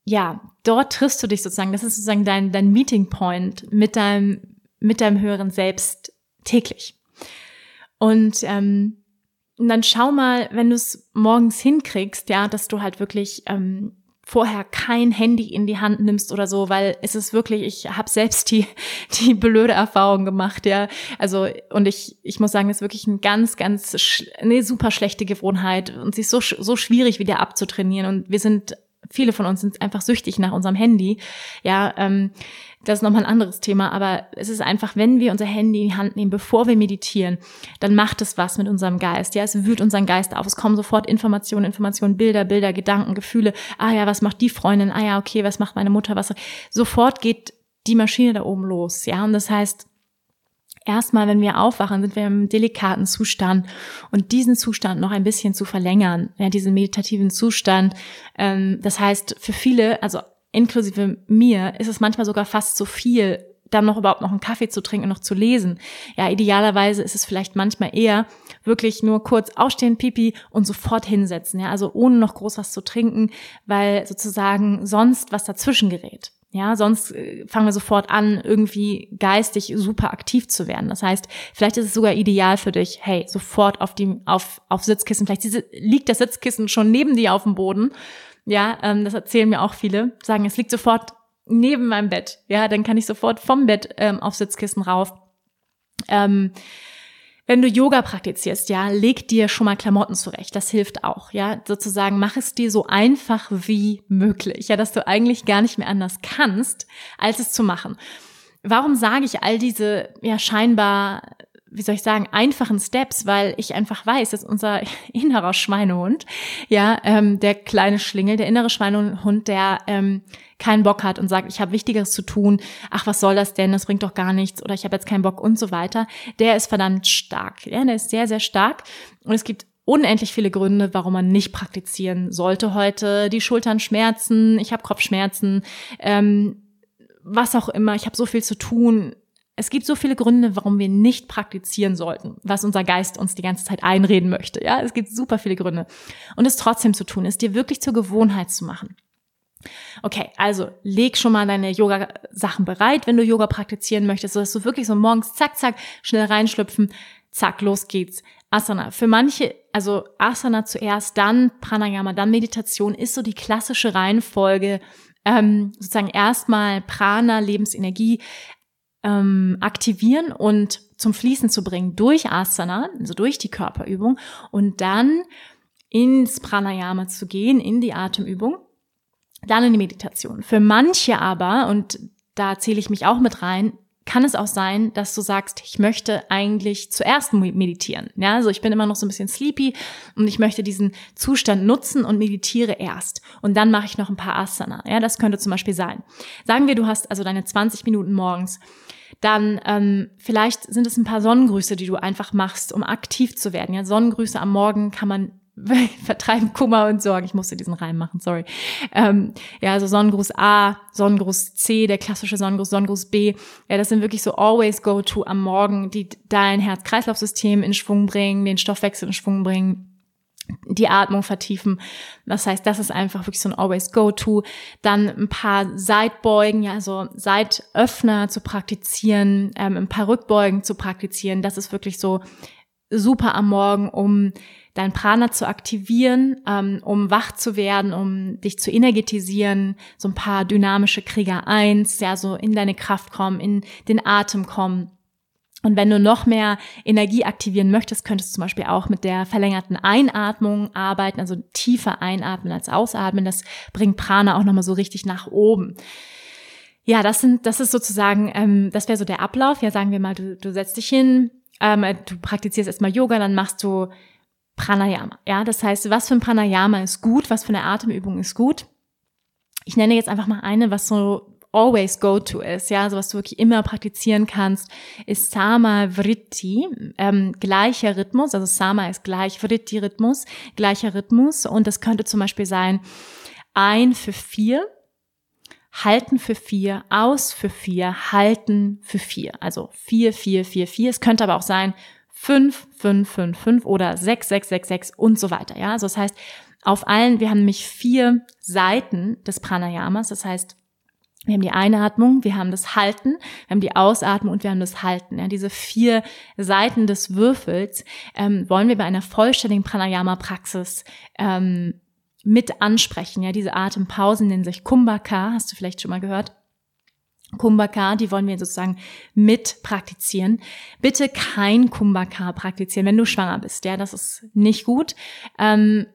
ja, dort triffst du dich sozusagen, das ist sozusagen dein, dein Meeting Point mit deinem, mit deinem höheren Selbst täglich. Und ähm, dann schau mal, wenn du es morgens hinkriegst, ja, dass du halt wirklich ähm, vorher kein Handy in die Hand nimmst oder so, weil es ist wirklich, ich habe selbst die die blöde Erfahrung gemacht, ja. Also und ich ich muss sagen, es ist wirklich eine ganz ganz eine super schlechte Gewohnheit und sie ist so so schwierig wieder abzutrainieren und wir sind viele von uns sind einfach süchtig nach unserem Handy. Ja, ähm, das ist nochmal ein anderes Thema, aber es ist einfach, wenn wir unser Handy in die Hand nehmen, bevor wir meditieren, dann macht es was mit unserem Geist. Ja, es wühlt unseren Geist auf. Es kommen sofort Informationen, Informationen, Bilder, Bilder, Gedanken, Gefühle. Ah ja, was macht die Freundin? Ah ja, okay, was macht meine Mutter? Was? Sofort geht die Maschine da oben los. Ja, und das heißt, erstmal, wenn wir aufwachen, sind wir im delikaten Zustand und diesen Zustand noch ein bisschen zu verlängern, ja, diesen meditativen Zustand. Ähm, das heißt, für viele, also inklusive mir, ist es manchmal sogar fast zu viel, dann noch überhaupt noch einen Kaffee zu trinken und noch zu lesen. Ja, idealerweise ist es vielleicht manchmal eher wirklich nur kurz aufstehen, pipi und sofort hinsetzen. Ja, also ohne noch groß was zu trinken, weil sozusagen sonst was dazwischen gerät. Ja, sonst äh, fangen wir sofort an, irgendwie geistig super aktiv zu werden. Das heißt, vielleicht ist es sogar ideal für dich, hey, sofort auf die, auf, auf Sitzkissen. Vielleicht liegt das Sitzkissen schon neben dir auf dem Boden. Ja, ähm, das erzählen mir auch viele. Sagen, es liegt sofort neben meinem Bett. Ja, dann kann ich sofort vom Bett ähm, auf Sitzkissen rauf. Ähm, wenn du Yoga praktizierst, ja, leg dir schon mal Klamotten zurecht. Das hilft auch, ja. Sozusagen mach es dir so einfach wie möglich, ja, dass du eigentlich gar nicht mehr anders kannst, als es zu machen. Warum sage ich all diese, ja, scheinbar wie soll ich sagen, einfachen Steps, weil ich einfach weiß, dass unser innerer Schweinehund, ja, ähm, der kleine Schlingel, der innere Schweinehund, der ähm, keinen Bock hat und sagt, ich habe Wichtigeres zu tun, ach, was soll das denn, das bringt doch gar nichts oder ich habe jetzt keinen Bock und so weiter, der ist verdammt stark. Ja, der ist sehr, sehr stark und es gibt unendlich viele Gründe, warum man nicht praktizieren sollte heute. Die Schultern schmerzen, ich habe Kopfschmerzen, ähm, was auch immer, ich habe so viel zu tun. Es gibt so viele Gründe, warum wir nicht praktizieren sollten, was unser Geist uns die ganze Zeit einreden möchte. Ja, es gibt super viele Gründe. Und es trotzdem zu tun, ist dir wirklich zur Gewohnheit zu machen. Okay, also leg schon mal deine Yoga-Sachen bereit, wenn du Yoga praktizieren möchtest, sodass du wirklich so morgens zack, zack, schnell reinschlüpfen, zack, los geht's. Asana. Für manche, also Asana zuerst, dann Pranayama, dann Meditation ist so die klassische Reihenfolge, ähm, sozusagen erstmal Prana, Lebensenergie ähm, aktivieren und zum Fließen zu bringen durch Asana, also durch die Körperübung und dann ins Pranayama zu gehen, in die Atemübung, dann in die Meditation. Für manche aber, und da zähle ich mich auch mit rein, kann es auch sein, dass du sagst, ich möchte eigentlich zuerst meditieren. Ja, also ich bin immer noch so ein bisschen sleepy und ich möchte diesen Zustand nutzen und meditiere erst. Und dann mache ich noch ein paar Asana. Ja, das könnte zum Beispiel sein. Sagen wir, du hast also deine 20 Minuten morgens. Dann ähm, vielleicht sind es ein paar Sonnengrüße, die du einfach machst, um aktiv zu werden. Ja, Sonnengrüße am Morgen kann man vertreiben Kummer und Sorgen. Ich musste diesen Reim machen, sorry. Ähm, ja, also Sonnengruß A, Sonnengruß C, der klassische Sonnengruß, Sonnengruß B. Ja, das sind wirklich so always go to am Morgen, die dein Herz-Kreislauf-System in Schwung bringen, den Stoffwechsel in Schwung bringen die Atmung vertiefen. Das heißt, das ist einfach wirklich so ein always go to. Dann ein paar Seitbeugen, ja, also Seitöffner zu praktizieren, ähm, ein paar Rückbeugen zu praktizieren. Das ist wirklich so super am Morgen, um dein Prana zu aktivieren, ähm, um wach zu werden, um dich zu energetisieren, so ein paar dynamische Krieger eins, ja, so in deine Kraft kommen, in den Atem kommen. Und wenn du noch mehr Energie aktivieren möchtest, könntest du zum Beispiel auch mit der verlängerten Einatmung arbeiten, also tiefer einatmen als ausatmen. Das bringt Prana auch nochmal so richtig nach oben. Ja, das sind, das ist sozusagen, ähm, das wäre so der Ablauf. Ja, sagen wir mal, du, du setzt dich hin, ähm, du praktizierst erstmal Yoga, dann machst du Pranayama. Ja, das heißt, was für ein Pranayama ist gut, was für eine Atemübung ist gut. Ich nenne jetzt einfach mal eine, was so always go to ist, ja, also was du wirklich immer praktizieren kannst, ist Sama Vritti, ähm, gleicher Rhythmus, also Sama ist gleich, Vritti Rhythmus, gleicher Rhythmus und das könnte zum Beispiel sein ein für vier, halten für vier, aus für vier, halten für vier, also vier, vier, vier, vier. Es könnte aber auch sein 5, 5, 5, 5 oder 6, 6, 6, 6 und so weiter. Ja, also das heißt, auf allen, wir haben nämlich vier Seiten des Pranayamas. Das heißt, wir haben die Einatmung, wir haben das Halten, wir haben die Ausatmung und wir haben das Halten. Ja, diese vier Seiten des Würfels ähm, wollen wir bei einer vollständigen Pranayama-Praxis ähm, mit ansprechen. Ja, diese Atempausen nennen sich Kumbhaka, hast du vielleicht schon mal gehört. Kumbhaka, die wollen wir sozusagen mit praktizieren. Bitte kein Kumbhaka praktizieren, wenn du schwanger bist. Ja, das ist nicht gut. Ähm,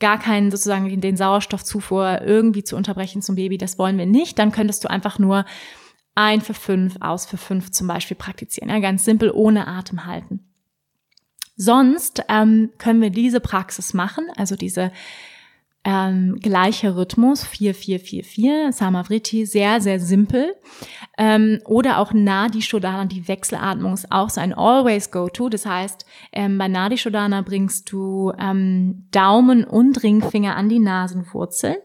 gar keinen sozusagen den Sauerstoffzufuhr irgendwie zu unterbrechen zum Baby, das wollen wir nicht. Dann könntest du einfach nur ein für fünf, aus für fünf zum Beispiel praktizieren. Ja, ganz simpel, ohne Atem halten. Sonst ähm, können wir diese Praxis machen, also diese ähm, gleicher Rhythmus, 4-4-4-4, Samavriti, sehr, sehr simpel. Ähm, oder auch Nadi Shodhana, die Wechselatmung ist auch so ein Always Go-To. Das heißt, ähm, bei Nadi Shodhana bringst du ähm, Daumen und Ringfinger an die Nasenwurzel.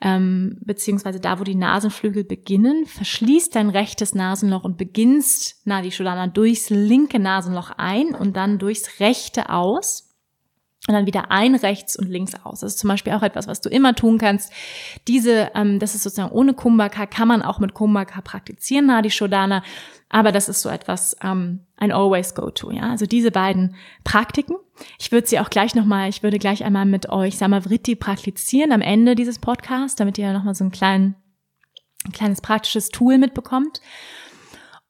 Ähm, beziehungsweise da, wo die Nasenflügel beginnen, verschließt dein rechtes Nasenloch und beginnst Nadi Shodhana durchs linke Nasenloch ein und dann durchs rechte aus und dann wieder ein rechts und links aus. Das ist zum Beispiel auch etwas, was du immer tun kannst. Diese, ähm, das ist sozusagen ohne Kumbhaka, kann man auch mit Kumbhaka praktizieren, Nadi Shodhana, aber das ist so etwas, ähm, ein always go-to, ja. Also diese beiden Praktiken. Ich würde sie auch gleich nochmal, ich würde gleich einmal mit euch Samavriti praktizieren am Ende dieses Podcasts, damit ihr nochmal so einen kleinen, ein kleines praktisches Tool mitbekommt.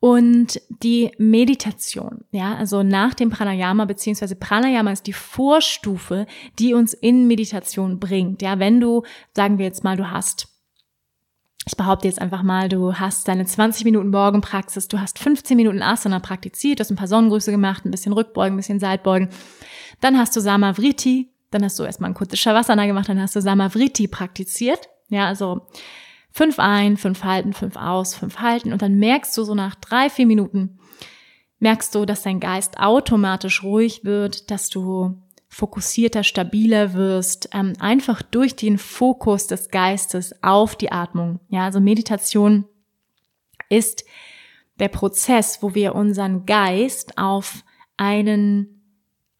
Und die Meditation, ja, also nach dem Pranayama, beziehungsweise Pranayama ist die Vorstufe, die uns in Meditation bringt. Ja, wenn du, sagen wir jetzt mal, du hast ich behaupte jetzt einfach mal, du hast deine 20 Minuten Morgenpraxis, du hast 15 Minuten Asana praktiziert, hast ein paar Sonnengrüße gemacht, ein bisschen Rückbeugen, ein bisschen Seitbeugen. Dann hast du Samavriti, dann hast du erstmal ein kurzes Shavasana gemacht, dann hast du Samavriti praktiziert. Ja, also fünf ein, fünf halten, fünf aus, fünf halten. Und dann merkst du so nach drei, vier Minuten, merkst du, dass dein Geist automatisch ruhig wird, dass du fokussierter, stabiler wirst, ähm, einfach durch den Fokus des Geistes auf die Atmung. Ja, also Meditation ist der Prozess, wo wir unseren Geist auf einen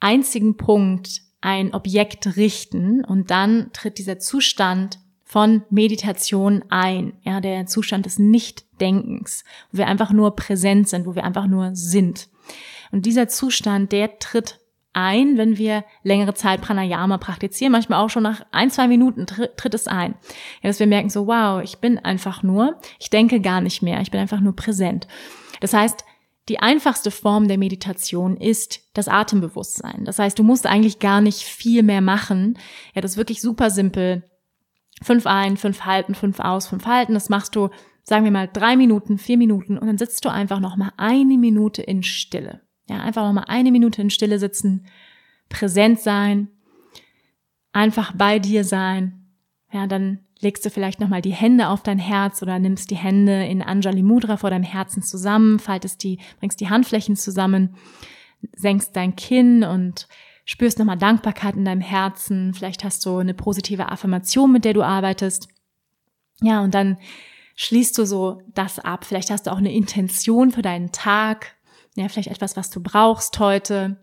einzigen Punkt, ein Objekt richten und dann tritt dieser Zustand von Meditation ein, ja, der Zustand des Nichtdenkens, wo wir einfach nur präsent sind, wo wir einfach nur sind. Und dieser Zustand, der tritt ein, wenn wir längere Zeit Pranayama praktizieren. Manchmal auch schon nach ein, zwei Minuten tritt es ein. Ja, dass wir merken so, wow, ich bin einfach nur, ich denke gar nicht mehr, ich bin einfach nur präsent. Das heißt, die einfachste Form der Meditation ist das Atembewusstsein. Das heißt, du musst eigentlich gar nicht viel mehr machen. Ja, das ist wirklich super simpel. Fünf ein, fünf halten, fünf aus, fünf halten. Das machst du, sagen wir mal, drei Minuten, vier Minuten und dann sitzt du einfach noch mal eine Minute in Stille. Ja, einfach noch mal eine Minute in Stille sitzen, präsent sein, einfach bei dir sein. Ja, dann legst du vielleicht noch mal die Hände auf dein Herz oder nimmst die Hände in Anjali Mudra vor deinem Herzen zusammen, faltest die, bringst die Handflächen zusammen, senkst dein Kinn und spürst nochmal Dankbarkeit in deinem Herzen. Vielleicht hast du eine positive Affirmation, mit der du arbeitest. Ja, und dann schließt du so das ab. Vielleicht hast du auch eine Intention für deinen Tag ja, vielleicht etwas, was du brauchst heute.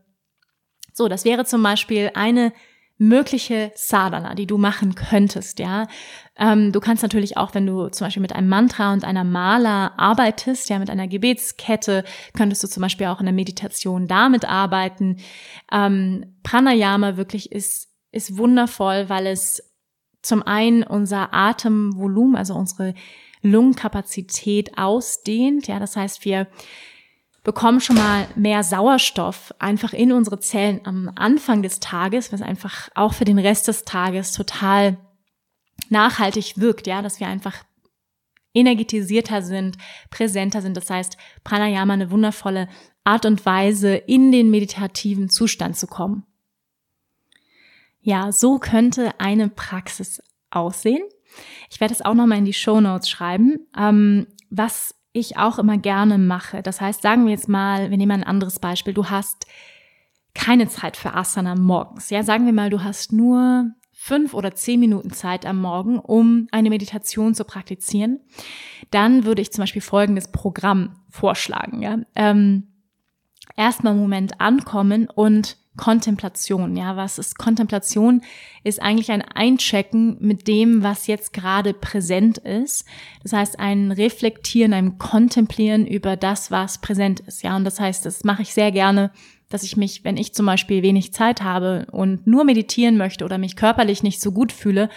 So, das wäre zum Beispiel eine mögliche Sadhana, die du machen könntest, ja. Ähm, du kannst natürlich auch, wenn du zum Beispiel mit einem Mantra und einer Mala arbeitest, ja, mit einer Gebetskette, könntest du zum Beispiel auch in der Meditation damit arbeiten. Ähm, Pranayama wirklich ist, ist wundervoll, weil es zum einen unser Atemvolumen, also unsere Lungenkapazität ausdehnt, ja. Das heißt, wir bekommen schon mal mehr Sauerstoff einfach in unsere Zellen am Anfang des Tages, was einfach auch für den Rest des Tages total nachhaltig wirkt, ja, dass wir einfach energetisierter sind, präsenter sind. Das heißt, Pranayama eine wundervolle Art und Weise, in den meditativen Zustand zu kommen. Ja, so könnte eine Praxis aussehen. Ich werde es auch nochmal in die Show Notes schreiben. Ähm, was ich auch immer gerne mache. Das heißt, sagen wir jetzt mal, wir nehmen ein anderes Beispiel. Du hast keine Zeit für Asana morgens. Ja, sagen wir mal, du hast nur fünf oder zehn Minuten Zeit am Morgen, um eine Meditation zu praktizieren. Dann würde ich zum Beispiel folgendes Programm vorschlagen. Ja? Ähm, Erstmal einen Moment ankommen und Kontemplation. Ja, was ist Kontemplation? Ist eigentlich ein Einchecken mit dem, was jetzt gerade präsent ist. Das heißt, ein Reflektieren, ein Kontemplieren über das, was präsent ist. Ja, und das heißt, das mache ich sehr gerne, dass ich mich, wenn ich zum Beispiel wenig Zeit habe und nur meditieren möchte oder mich körperlich nicht so gut fühle,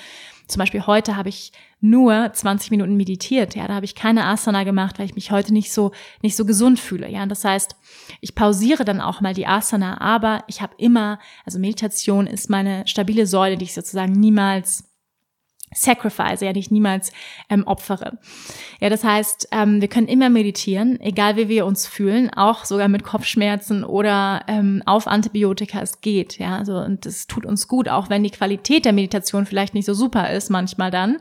zum Beispiel heute habe ich nur 20 Minuten meditiert. Ja, da habe ich keine Asana gemacht, weil ich mich heute nicht so nicht so gesund fühle. Ja, das heißt, ich pausiere dann auch mal die Asana, aber ich habe immer, also Meditation ist meine stabile Säule, die ich sozusagen niemals sacrifice, ja, die niemals ähm, opfere. Ja, das heißt, ähm, wir können immer meditieren, egal wie wir uns fühlen, auch sogar mit Kopfschmerzen oder ähm, auf Antibiotika, es geht, ja, also und es tut uns gut, auch wenn die Qualität der Meditation vielleicht nicht so super ist, manchmal dann.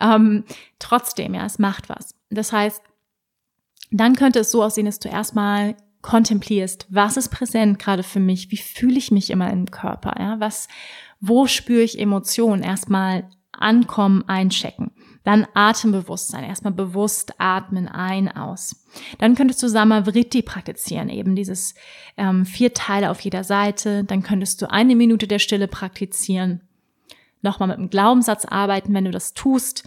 Ähm, trotzdem, ja, es macht was. Das heißt, dann könnte es so aussehen, dass du erstmal kontemplierst, was ist präsent gerade für mich, wie fühle ich mich immer im Körper, ja, was, wo spüre ich Emotionen, erstmal ankommen, einchecken. Dann Atembewusstsein, erstmal bewusst atmen ein, aus. Dann könntest du Samavriti praktizieren, eben dieses ähm, vier Teile auf jeder Seite. Dann könntest du eine Minute der Stille praktizieren. Nochmal mit dem Glaubenssatz arbeiten, wenn du das tust.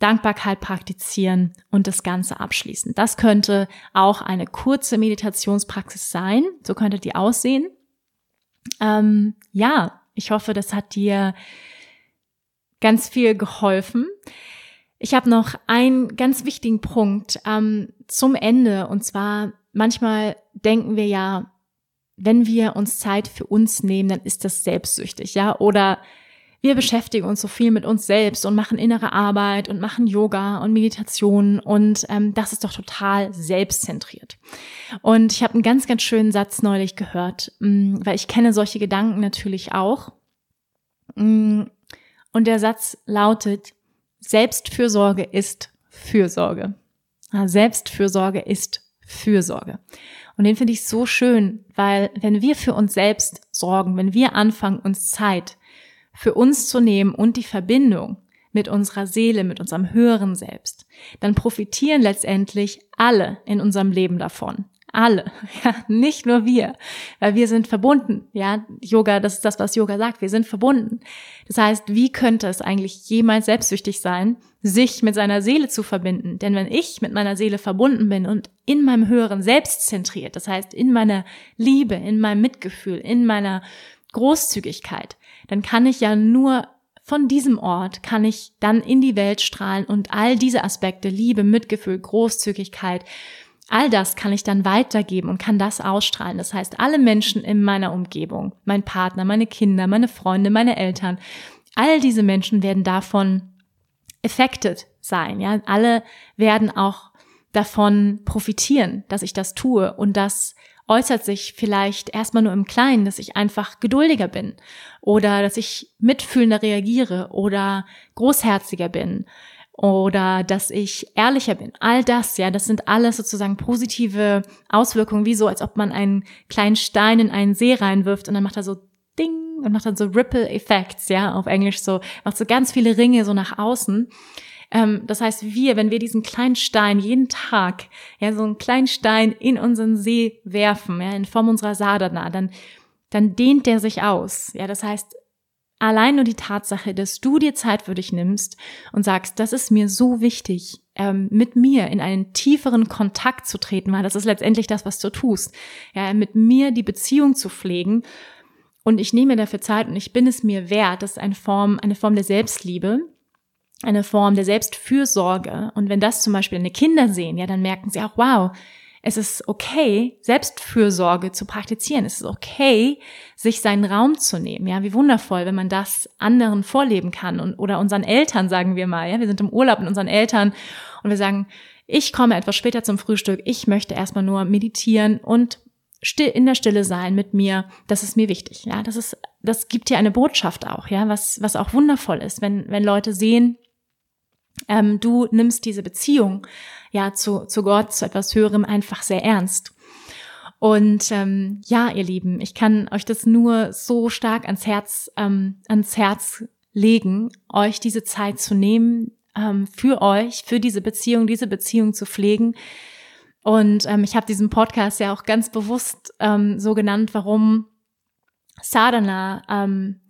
Dankbarkeit praktizieren und das Ganze abschließen. Das könnte auch eine kurze Meditationspraxis sein. So könnte die aussehen. Ähm, ja, ich hoffe, das hat dir ganz viel geholfen. Ich habe noch einen ganz wichtigen Punkt ähm, zum Ende. Und zwar, manchmal denken wir ja, wenn wir uns Zeit für uns nehmen, dann ist das selbstsüchtig, ja? Oder wir beschäftigen uns so viel mit uns selbst und machen innere Arbeit und machen Yoga und Meditation und ähm, das ist doch total selbstzentriert. Und ich habe einen ganz, ganz schönen Satz neulich gehört, mh, mm, weil ich kenne solche Gedanken natürlich auch. Mh, mm, und der Satz lautet, Selbstfürsorge ist Fürsorge. Selbstfürsorge ist Fürsorge. Und den finde ich so schön, weil wenn wir für uns selbst sorgen, wenn wir anfangen, uns Zeit für uns zu nehmen und die Verbindung mit unserer Seele, mit unserem höheren Selbst, dann profitieren letztendlich alle in unserem Leben davon. Alle, ja, nicht nur wir, weil wir sind verbunden, ja. Yoga, das ist das, was Yoga sagt, wir sind verbunden. Das heißt, wie könnte es eigentlich jemals selbstsüchtig sein, sich mit seiner Seele zu verbinden? Denn wenn ich mit meiner Seele verbunden bin und in meinem höheren Selbst zentriert, das heißt, in meiner Liebe, in meinem Mitgefühl, in meiner Großzügigkeit, dann kann ich ja nur von diesem Ort kann ich dann in die Welt strahlen und all diese Aspekte, Liebe, Mitgefühl, Großzügigkeit, all das kann ich dann weitergeben und kann das ausstrahlen. Das heißt, alle Menschen in meiner Umgebung, mein Partner, meine Kinder, meine Freunde, meine Eltern, all diese Menschen werden davon affected sein. Ja, alle werden auch davon profitieren, dass ich das tue und das äußert sich vielleicht erstmal nur im Kleinen, dass ich einfach geduldiger bin oder dass ich mitfühlender reagiere oder großherziger bin oder dass ich ehrlicher bin. All das, ja, das sind alles sozusagen positive Auswirkungen, wie so, als ob man einen kleinen Stein in einen See reinwirft und dann macht er so Ding und macht dann so Ripple Effects, ja, auf Englisch so, macht so ganz viele Ringe so nach außen. Ähm, das heißt, wir, wenn wir diesen kleinen Stein jeden Tag, ja, so einen kleinen Stein in unseren See werfen, ja, in Form unserer Sadhana, dann, dann dehnt der sich aus. Ja, das heißt, allein nur die Tatsache, dass du dir Zeit für dich nimmst und sagst, das ist mir so wichtig, ähm, mit mir in einen tieferen Kontakt zu treten, weil das ist letztendlich das, was du tust. Ja, mit mir die Beziehung zu pflegen. Und ich nehme dafür Zeit und ich bin es mir wert. Das ist eine Form, eine Form der Selbstliebe eine Form der Selbstfürsorge. Und wenn das zum Beispiel deine Kinder sehen, ja, dann merken sie auch, wow, es ist okay, Selbstfürsorge zu praktizieren. Es ist okay, sich seinen Raum zu nehmen. Ja, wie wundervoll, wenn man das anderen vorleben kann und, oder unseren Eltern, sagen wir mal. Ja, wir sind im Urlaub mit unseren Eltern und wir sagen, ich komme etwas später zum Frühstück. Ich möchte erstmal nur meditieren und still, in der Stille sein mit mir. Das ist mir wichtig. Ja, das ist, das gibt dir eine Botschaft auch. Ja, was, was auch wundervoll ist, wenn, wenn Leute sehen, ähm, du nimmst diese Beziehung ja zu, zu Gott, zu etwas Höherem einfach sehr ernst. Und ähm, ja, ihr Lieben, ich kann euch das nur so stark ans Herz, ähm, ans Herz legen, euch diese Zeit zu nehmen, ähm, für euch, für diese Beziehung, diese Beziehung zu pflegen. Und ähm, ich habe diesen Podcast ja auch ganz bewusst ähm, so genannt, warum Sadhana ähm,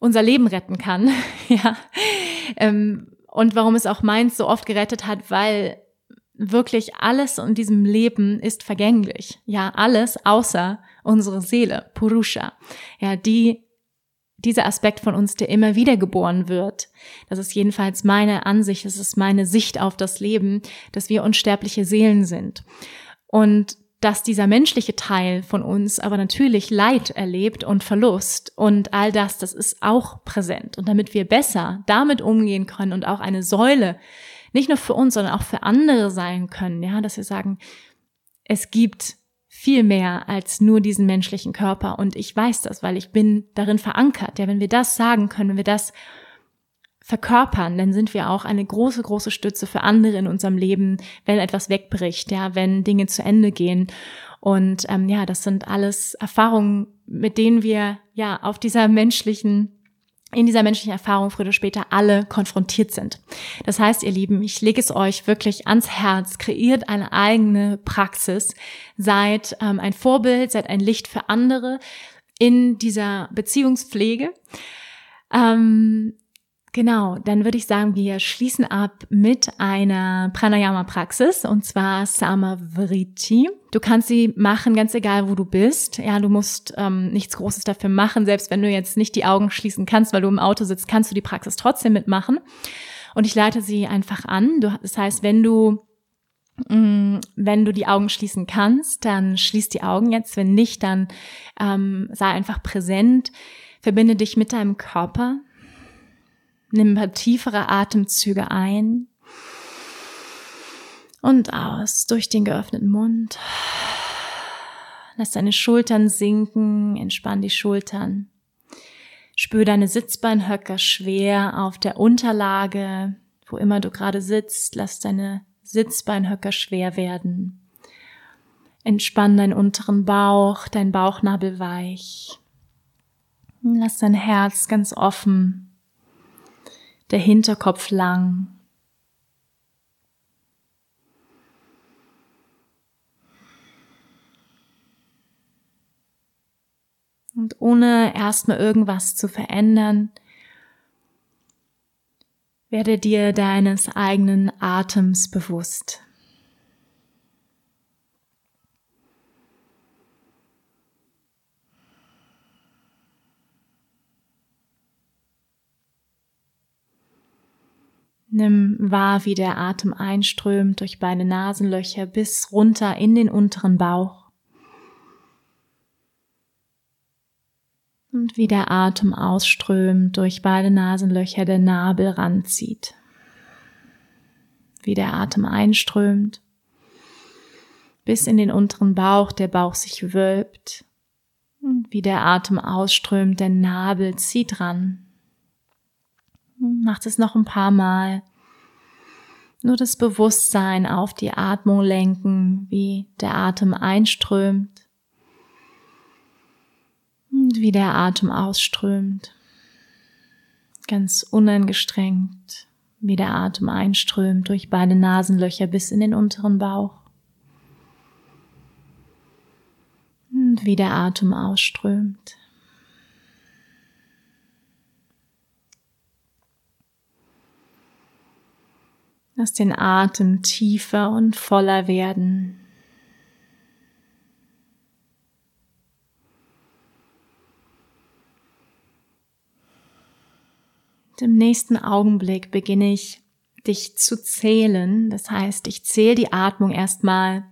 unser Leben retten kann. ja, ähm, und warum es auch meins so oft gerettet hat, weil wirklich alles in diesem Leben ist vergänglich. Ja, alles außer unsere Seele, Purusha. Ja, die, dieser Aspekt von uns, der immer wieder geboren wird. Das ist jedenfalls meine Ansicht, das ist meine Sicht auf das Leben, dass wir unsterbliche Seelen sind. Und dass dieser menschliche Teil von uns aber natürlich Leid erlebt und Verlust und all das, das ist auch präsent. Und damit wir besser damit umgehen können und auch eine Säule nicht nur für uns, sondern auch für andere sein können, ja, dass wir sagen, es gibt viel mehr als nur diesen menschlichen Körper und ich weiß das, weil ich bin darin verankert. Ja, wenn wir das sagen können, wenn wir das verkörpern, dann sind wir auch eine große, große Stütze für andere in unserem Leben, wenn etwas wegbricht, ja, wenn Dinge zu Ende gehen. Und ähm, ja, das sind alles Erfahrungen, mit denen wir ja auf dieser menschlichen in dieser menschlichen Erfahrung früher oder später alle konfrontiert sind. Das heißt, ihr Lieben, ich lege es euch wirklich ans Herz, kreiert eine eigene Praxis, seid ähm, ein Vorbild, seid ein Licht für andere in dieser Beziehungspflege. Ähm, Genau, dann würde ich sagen, wir schließen ab mit einer Pranayama-Praxis und zwar Samavriti. Du kannst sie machen, ganz egal, wo du bist. Ja, du musst ähm, nichts Großes dafür machen. Selbst wenn du jetzt nicht die Augen schließen kannst, weil du im Auto sitzt, kannst du die Praxis trotzdem mitmachen. Und ich leite sie einfach an. Du, das heißt, wenn du mm, wenn du die Augen schließen kannst, dann schließ die Augen jetzt. Wenn nicht, dann ähm, sei einfach präsent. Verbinde dich mit deinem Körper Nimm ein paar tiefere Atemzüge ein und aus durch den geöffneten Mund. Lass deine Schultern sinken, entspann die Schultern. Spür deine Sitzbeinhöcker schwer auf der Unterlage, wo immer du gerade sitzt. Lass deine Sitzbeinhöcker schwer werden. Entspann deinen unteren Bauch, dein Bauchnabel weich. Lass dein Herz ganz offen der Hinterkopf lang. Und ohne erstmal irgendwas zu verändern, werde dir deines eigenen Atems bewusst. Nimm wahr, wie der Atem einströmt durch beide Nasenlöcher bis runter in den unteren Bauch. Und wie der Atem ausströmt durch beide Nasenlöcher der Nabel ranzieht. Wie der Atem einströmt bis in den unteren Bauch, der Bauch sich wölbt. Und wie der Atem ausströmt, der Nabel zieht ran. Macht es noch ein paar Mal. Nur das Bewusstsein auf die Atmung lenken, wie der Atem einströmt und wie der Atem ausströmt. Ganz unangestrengt, wie der Atem einströmt durch beide Nasenlöcher bis in den unteren Bauch. Und wie der Atem ausströmt. Lass den Atem tiefer und voller werden. Im nächsten Augenblick beginne ich dich zu zählen. Das heißt, ich zähle die Atmung erstmal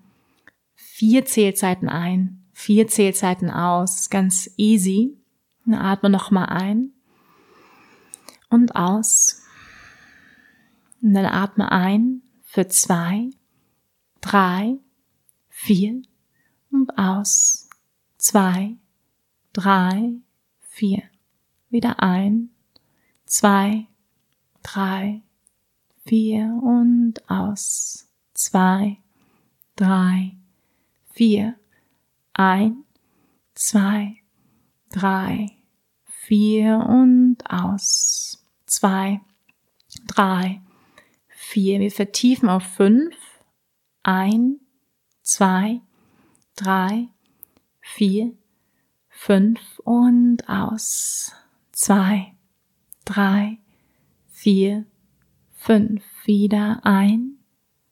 vier Zählzeiten ein, vier Zählzeiten aus, ganz easy. Und atme nochmal ein und aus. Und dann atme ein für zwei, drei, vier und aus. Zwei, drei, vier. Wieder ein, zwei, drei, vier und aus. Zwei, drei, vier. Ein, zwei, drei, vier und aus. Zwei, drei, vier. Wir vertiefen auf fünf. Ein, zwei, drei, vier, fünf und aus. Zwei, drei, vier, fünf. Wieder ein,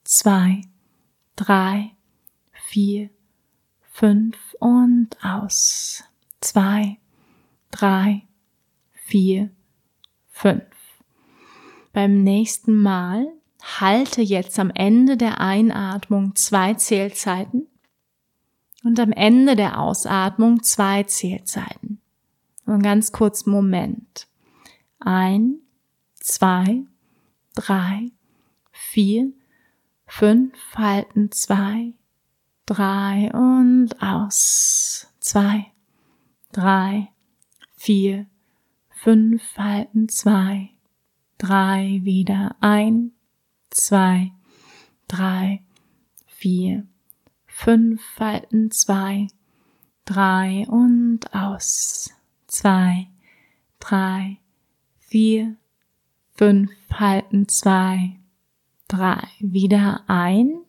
zwei, drei, vier, fünf und aus. Zwei, drei, vier, fünf. Beim nächsten Mal halte jetzt am Ende der Einatmung zwei Zählzeiten und am Ende der Ausatmung zwei Zählzeiten. Und ganz kurz Moment. Ein, zwei, drei, vier, fünf, halten zwei, drei und aus. Zwei, drei, vier, fünf, halten zwei, drei, wieder ein, zwei, drei, vier, fünf, Falten zwei, drei und aus, zwei, drei, vier, fünf, halten zwei, drei, wieder ein.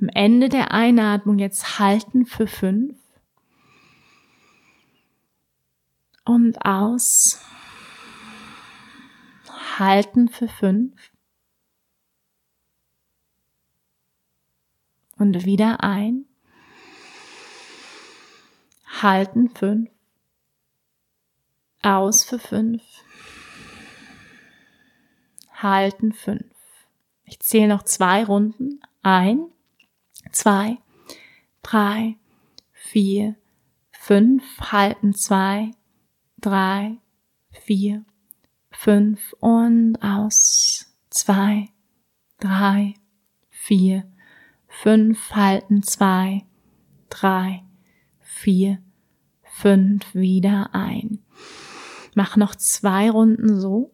Am Ende der Einatmung jetzt halten für fünf. Und aus, halten für fünf und wieder ein. Halten fünf. Aus für fünf. Halten fünf. Ich zähle noch zwei Runden. Ein, zwei, drei, vier, fünf. Halten zwei, drei, vier, fünf und aus. Zwei, drei, vier, fünf, halten zwei, drei, vier, fünf, wieder ein. Mach noch zwei Runden so.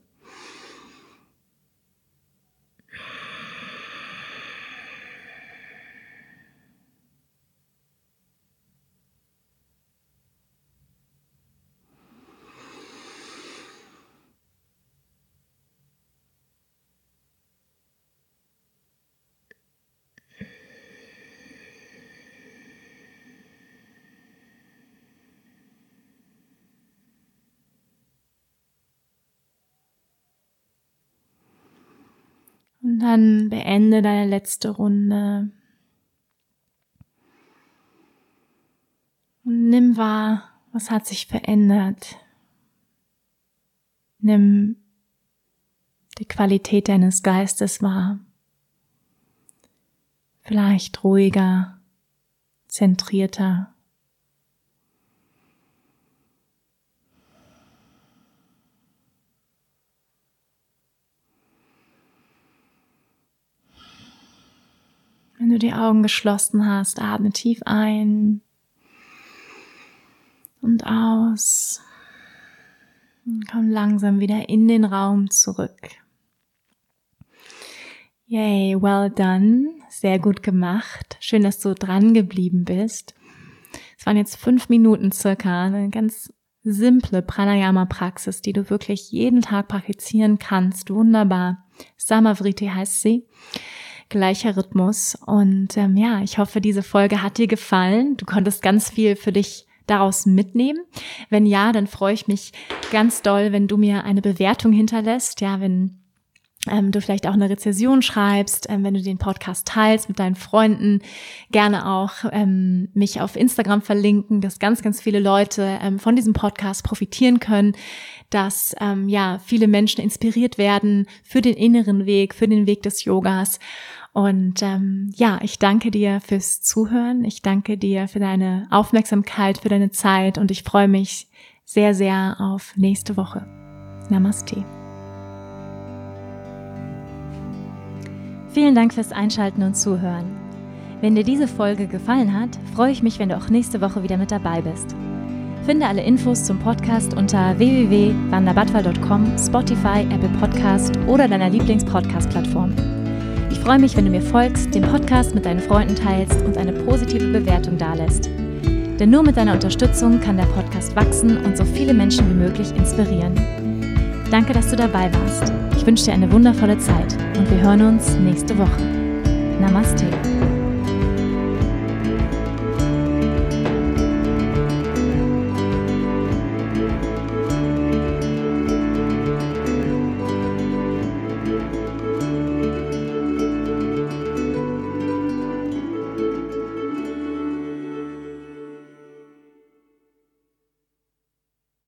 Und dann beende deine letzte Runde. Und nimm wahr, was hat sich verändert. Nimm die Qualität deines Geistes wahr. Vielleicht ruhiger, zentrierter, Wenn du die Augen geschlossen hast, atme tief ein und aus. Und komm langsam wieder in den Raum zurück. Yay, well done. Sehr gut gemacht. Schön, dass du dran geblieben bist. Es waren jetzt fünf Minuten circa, eine ganz simple Pranayama-Praxis, die du wirklich jeden Tag praktizieren kannst. Wunderbar. Samavriti heißt sie gleicher Rhythmus. Und ähm, ja, ich hoffe, diese Folge hat dir gefallen. Du konntest ganz viel für dich daraus mitnehmen. Wenn ja, dann freue ich mich ganz doll, wenn du mir eine Bewertung hinterlässt. Ja, wenn ähm, du vielleicht auch eine Rezession schreibst, ähm, wenn du den Podcast teilst mit deinen Freunden, gerne auch ähm, mich auf Instagram verlinken, dass ganz, ganz viele Leute ähm, von diesem Podcast profitieren können, dass ähm, ja viele Menschen inspiriert werden für den inneren Weg, für den Weg des Yogas und ähm, ja, ich danke dir fürs Zuhören. Ich danke dir für deine Aufmerksamkeit, für deine Zeit und ich freue mich sehr, sehr auf nächste Woche. Namaste. Vielen Dank fürs Einschalten und Zuhören. Wenn dir diese Folge gefallen hat, freue ich mich, wenn du auch nächste Woche wieder mit dabei bist. Finde alle Infos zum Podcast unter www.wanderbadwal.com, Spotify, Apple Podcast oder deiner Lieblings-Podcast-Plattform. Ich freue mich, wenn du mir folgst, den Podcast mit deinen Freunden teilst und eine positive Bewertung dalässt. Denn nur mit deiner Unterstützung kann der Podcast wachsen und so viele Menschen wie möglich inspirieren. Danke, dass du dabei warst. Ich wünsche dir eine wundervolle Zeit und wir hören uns nächste Woche. Namaste.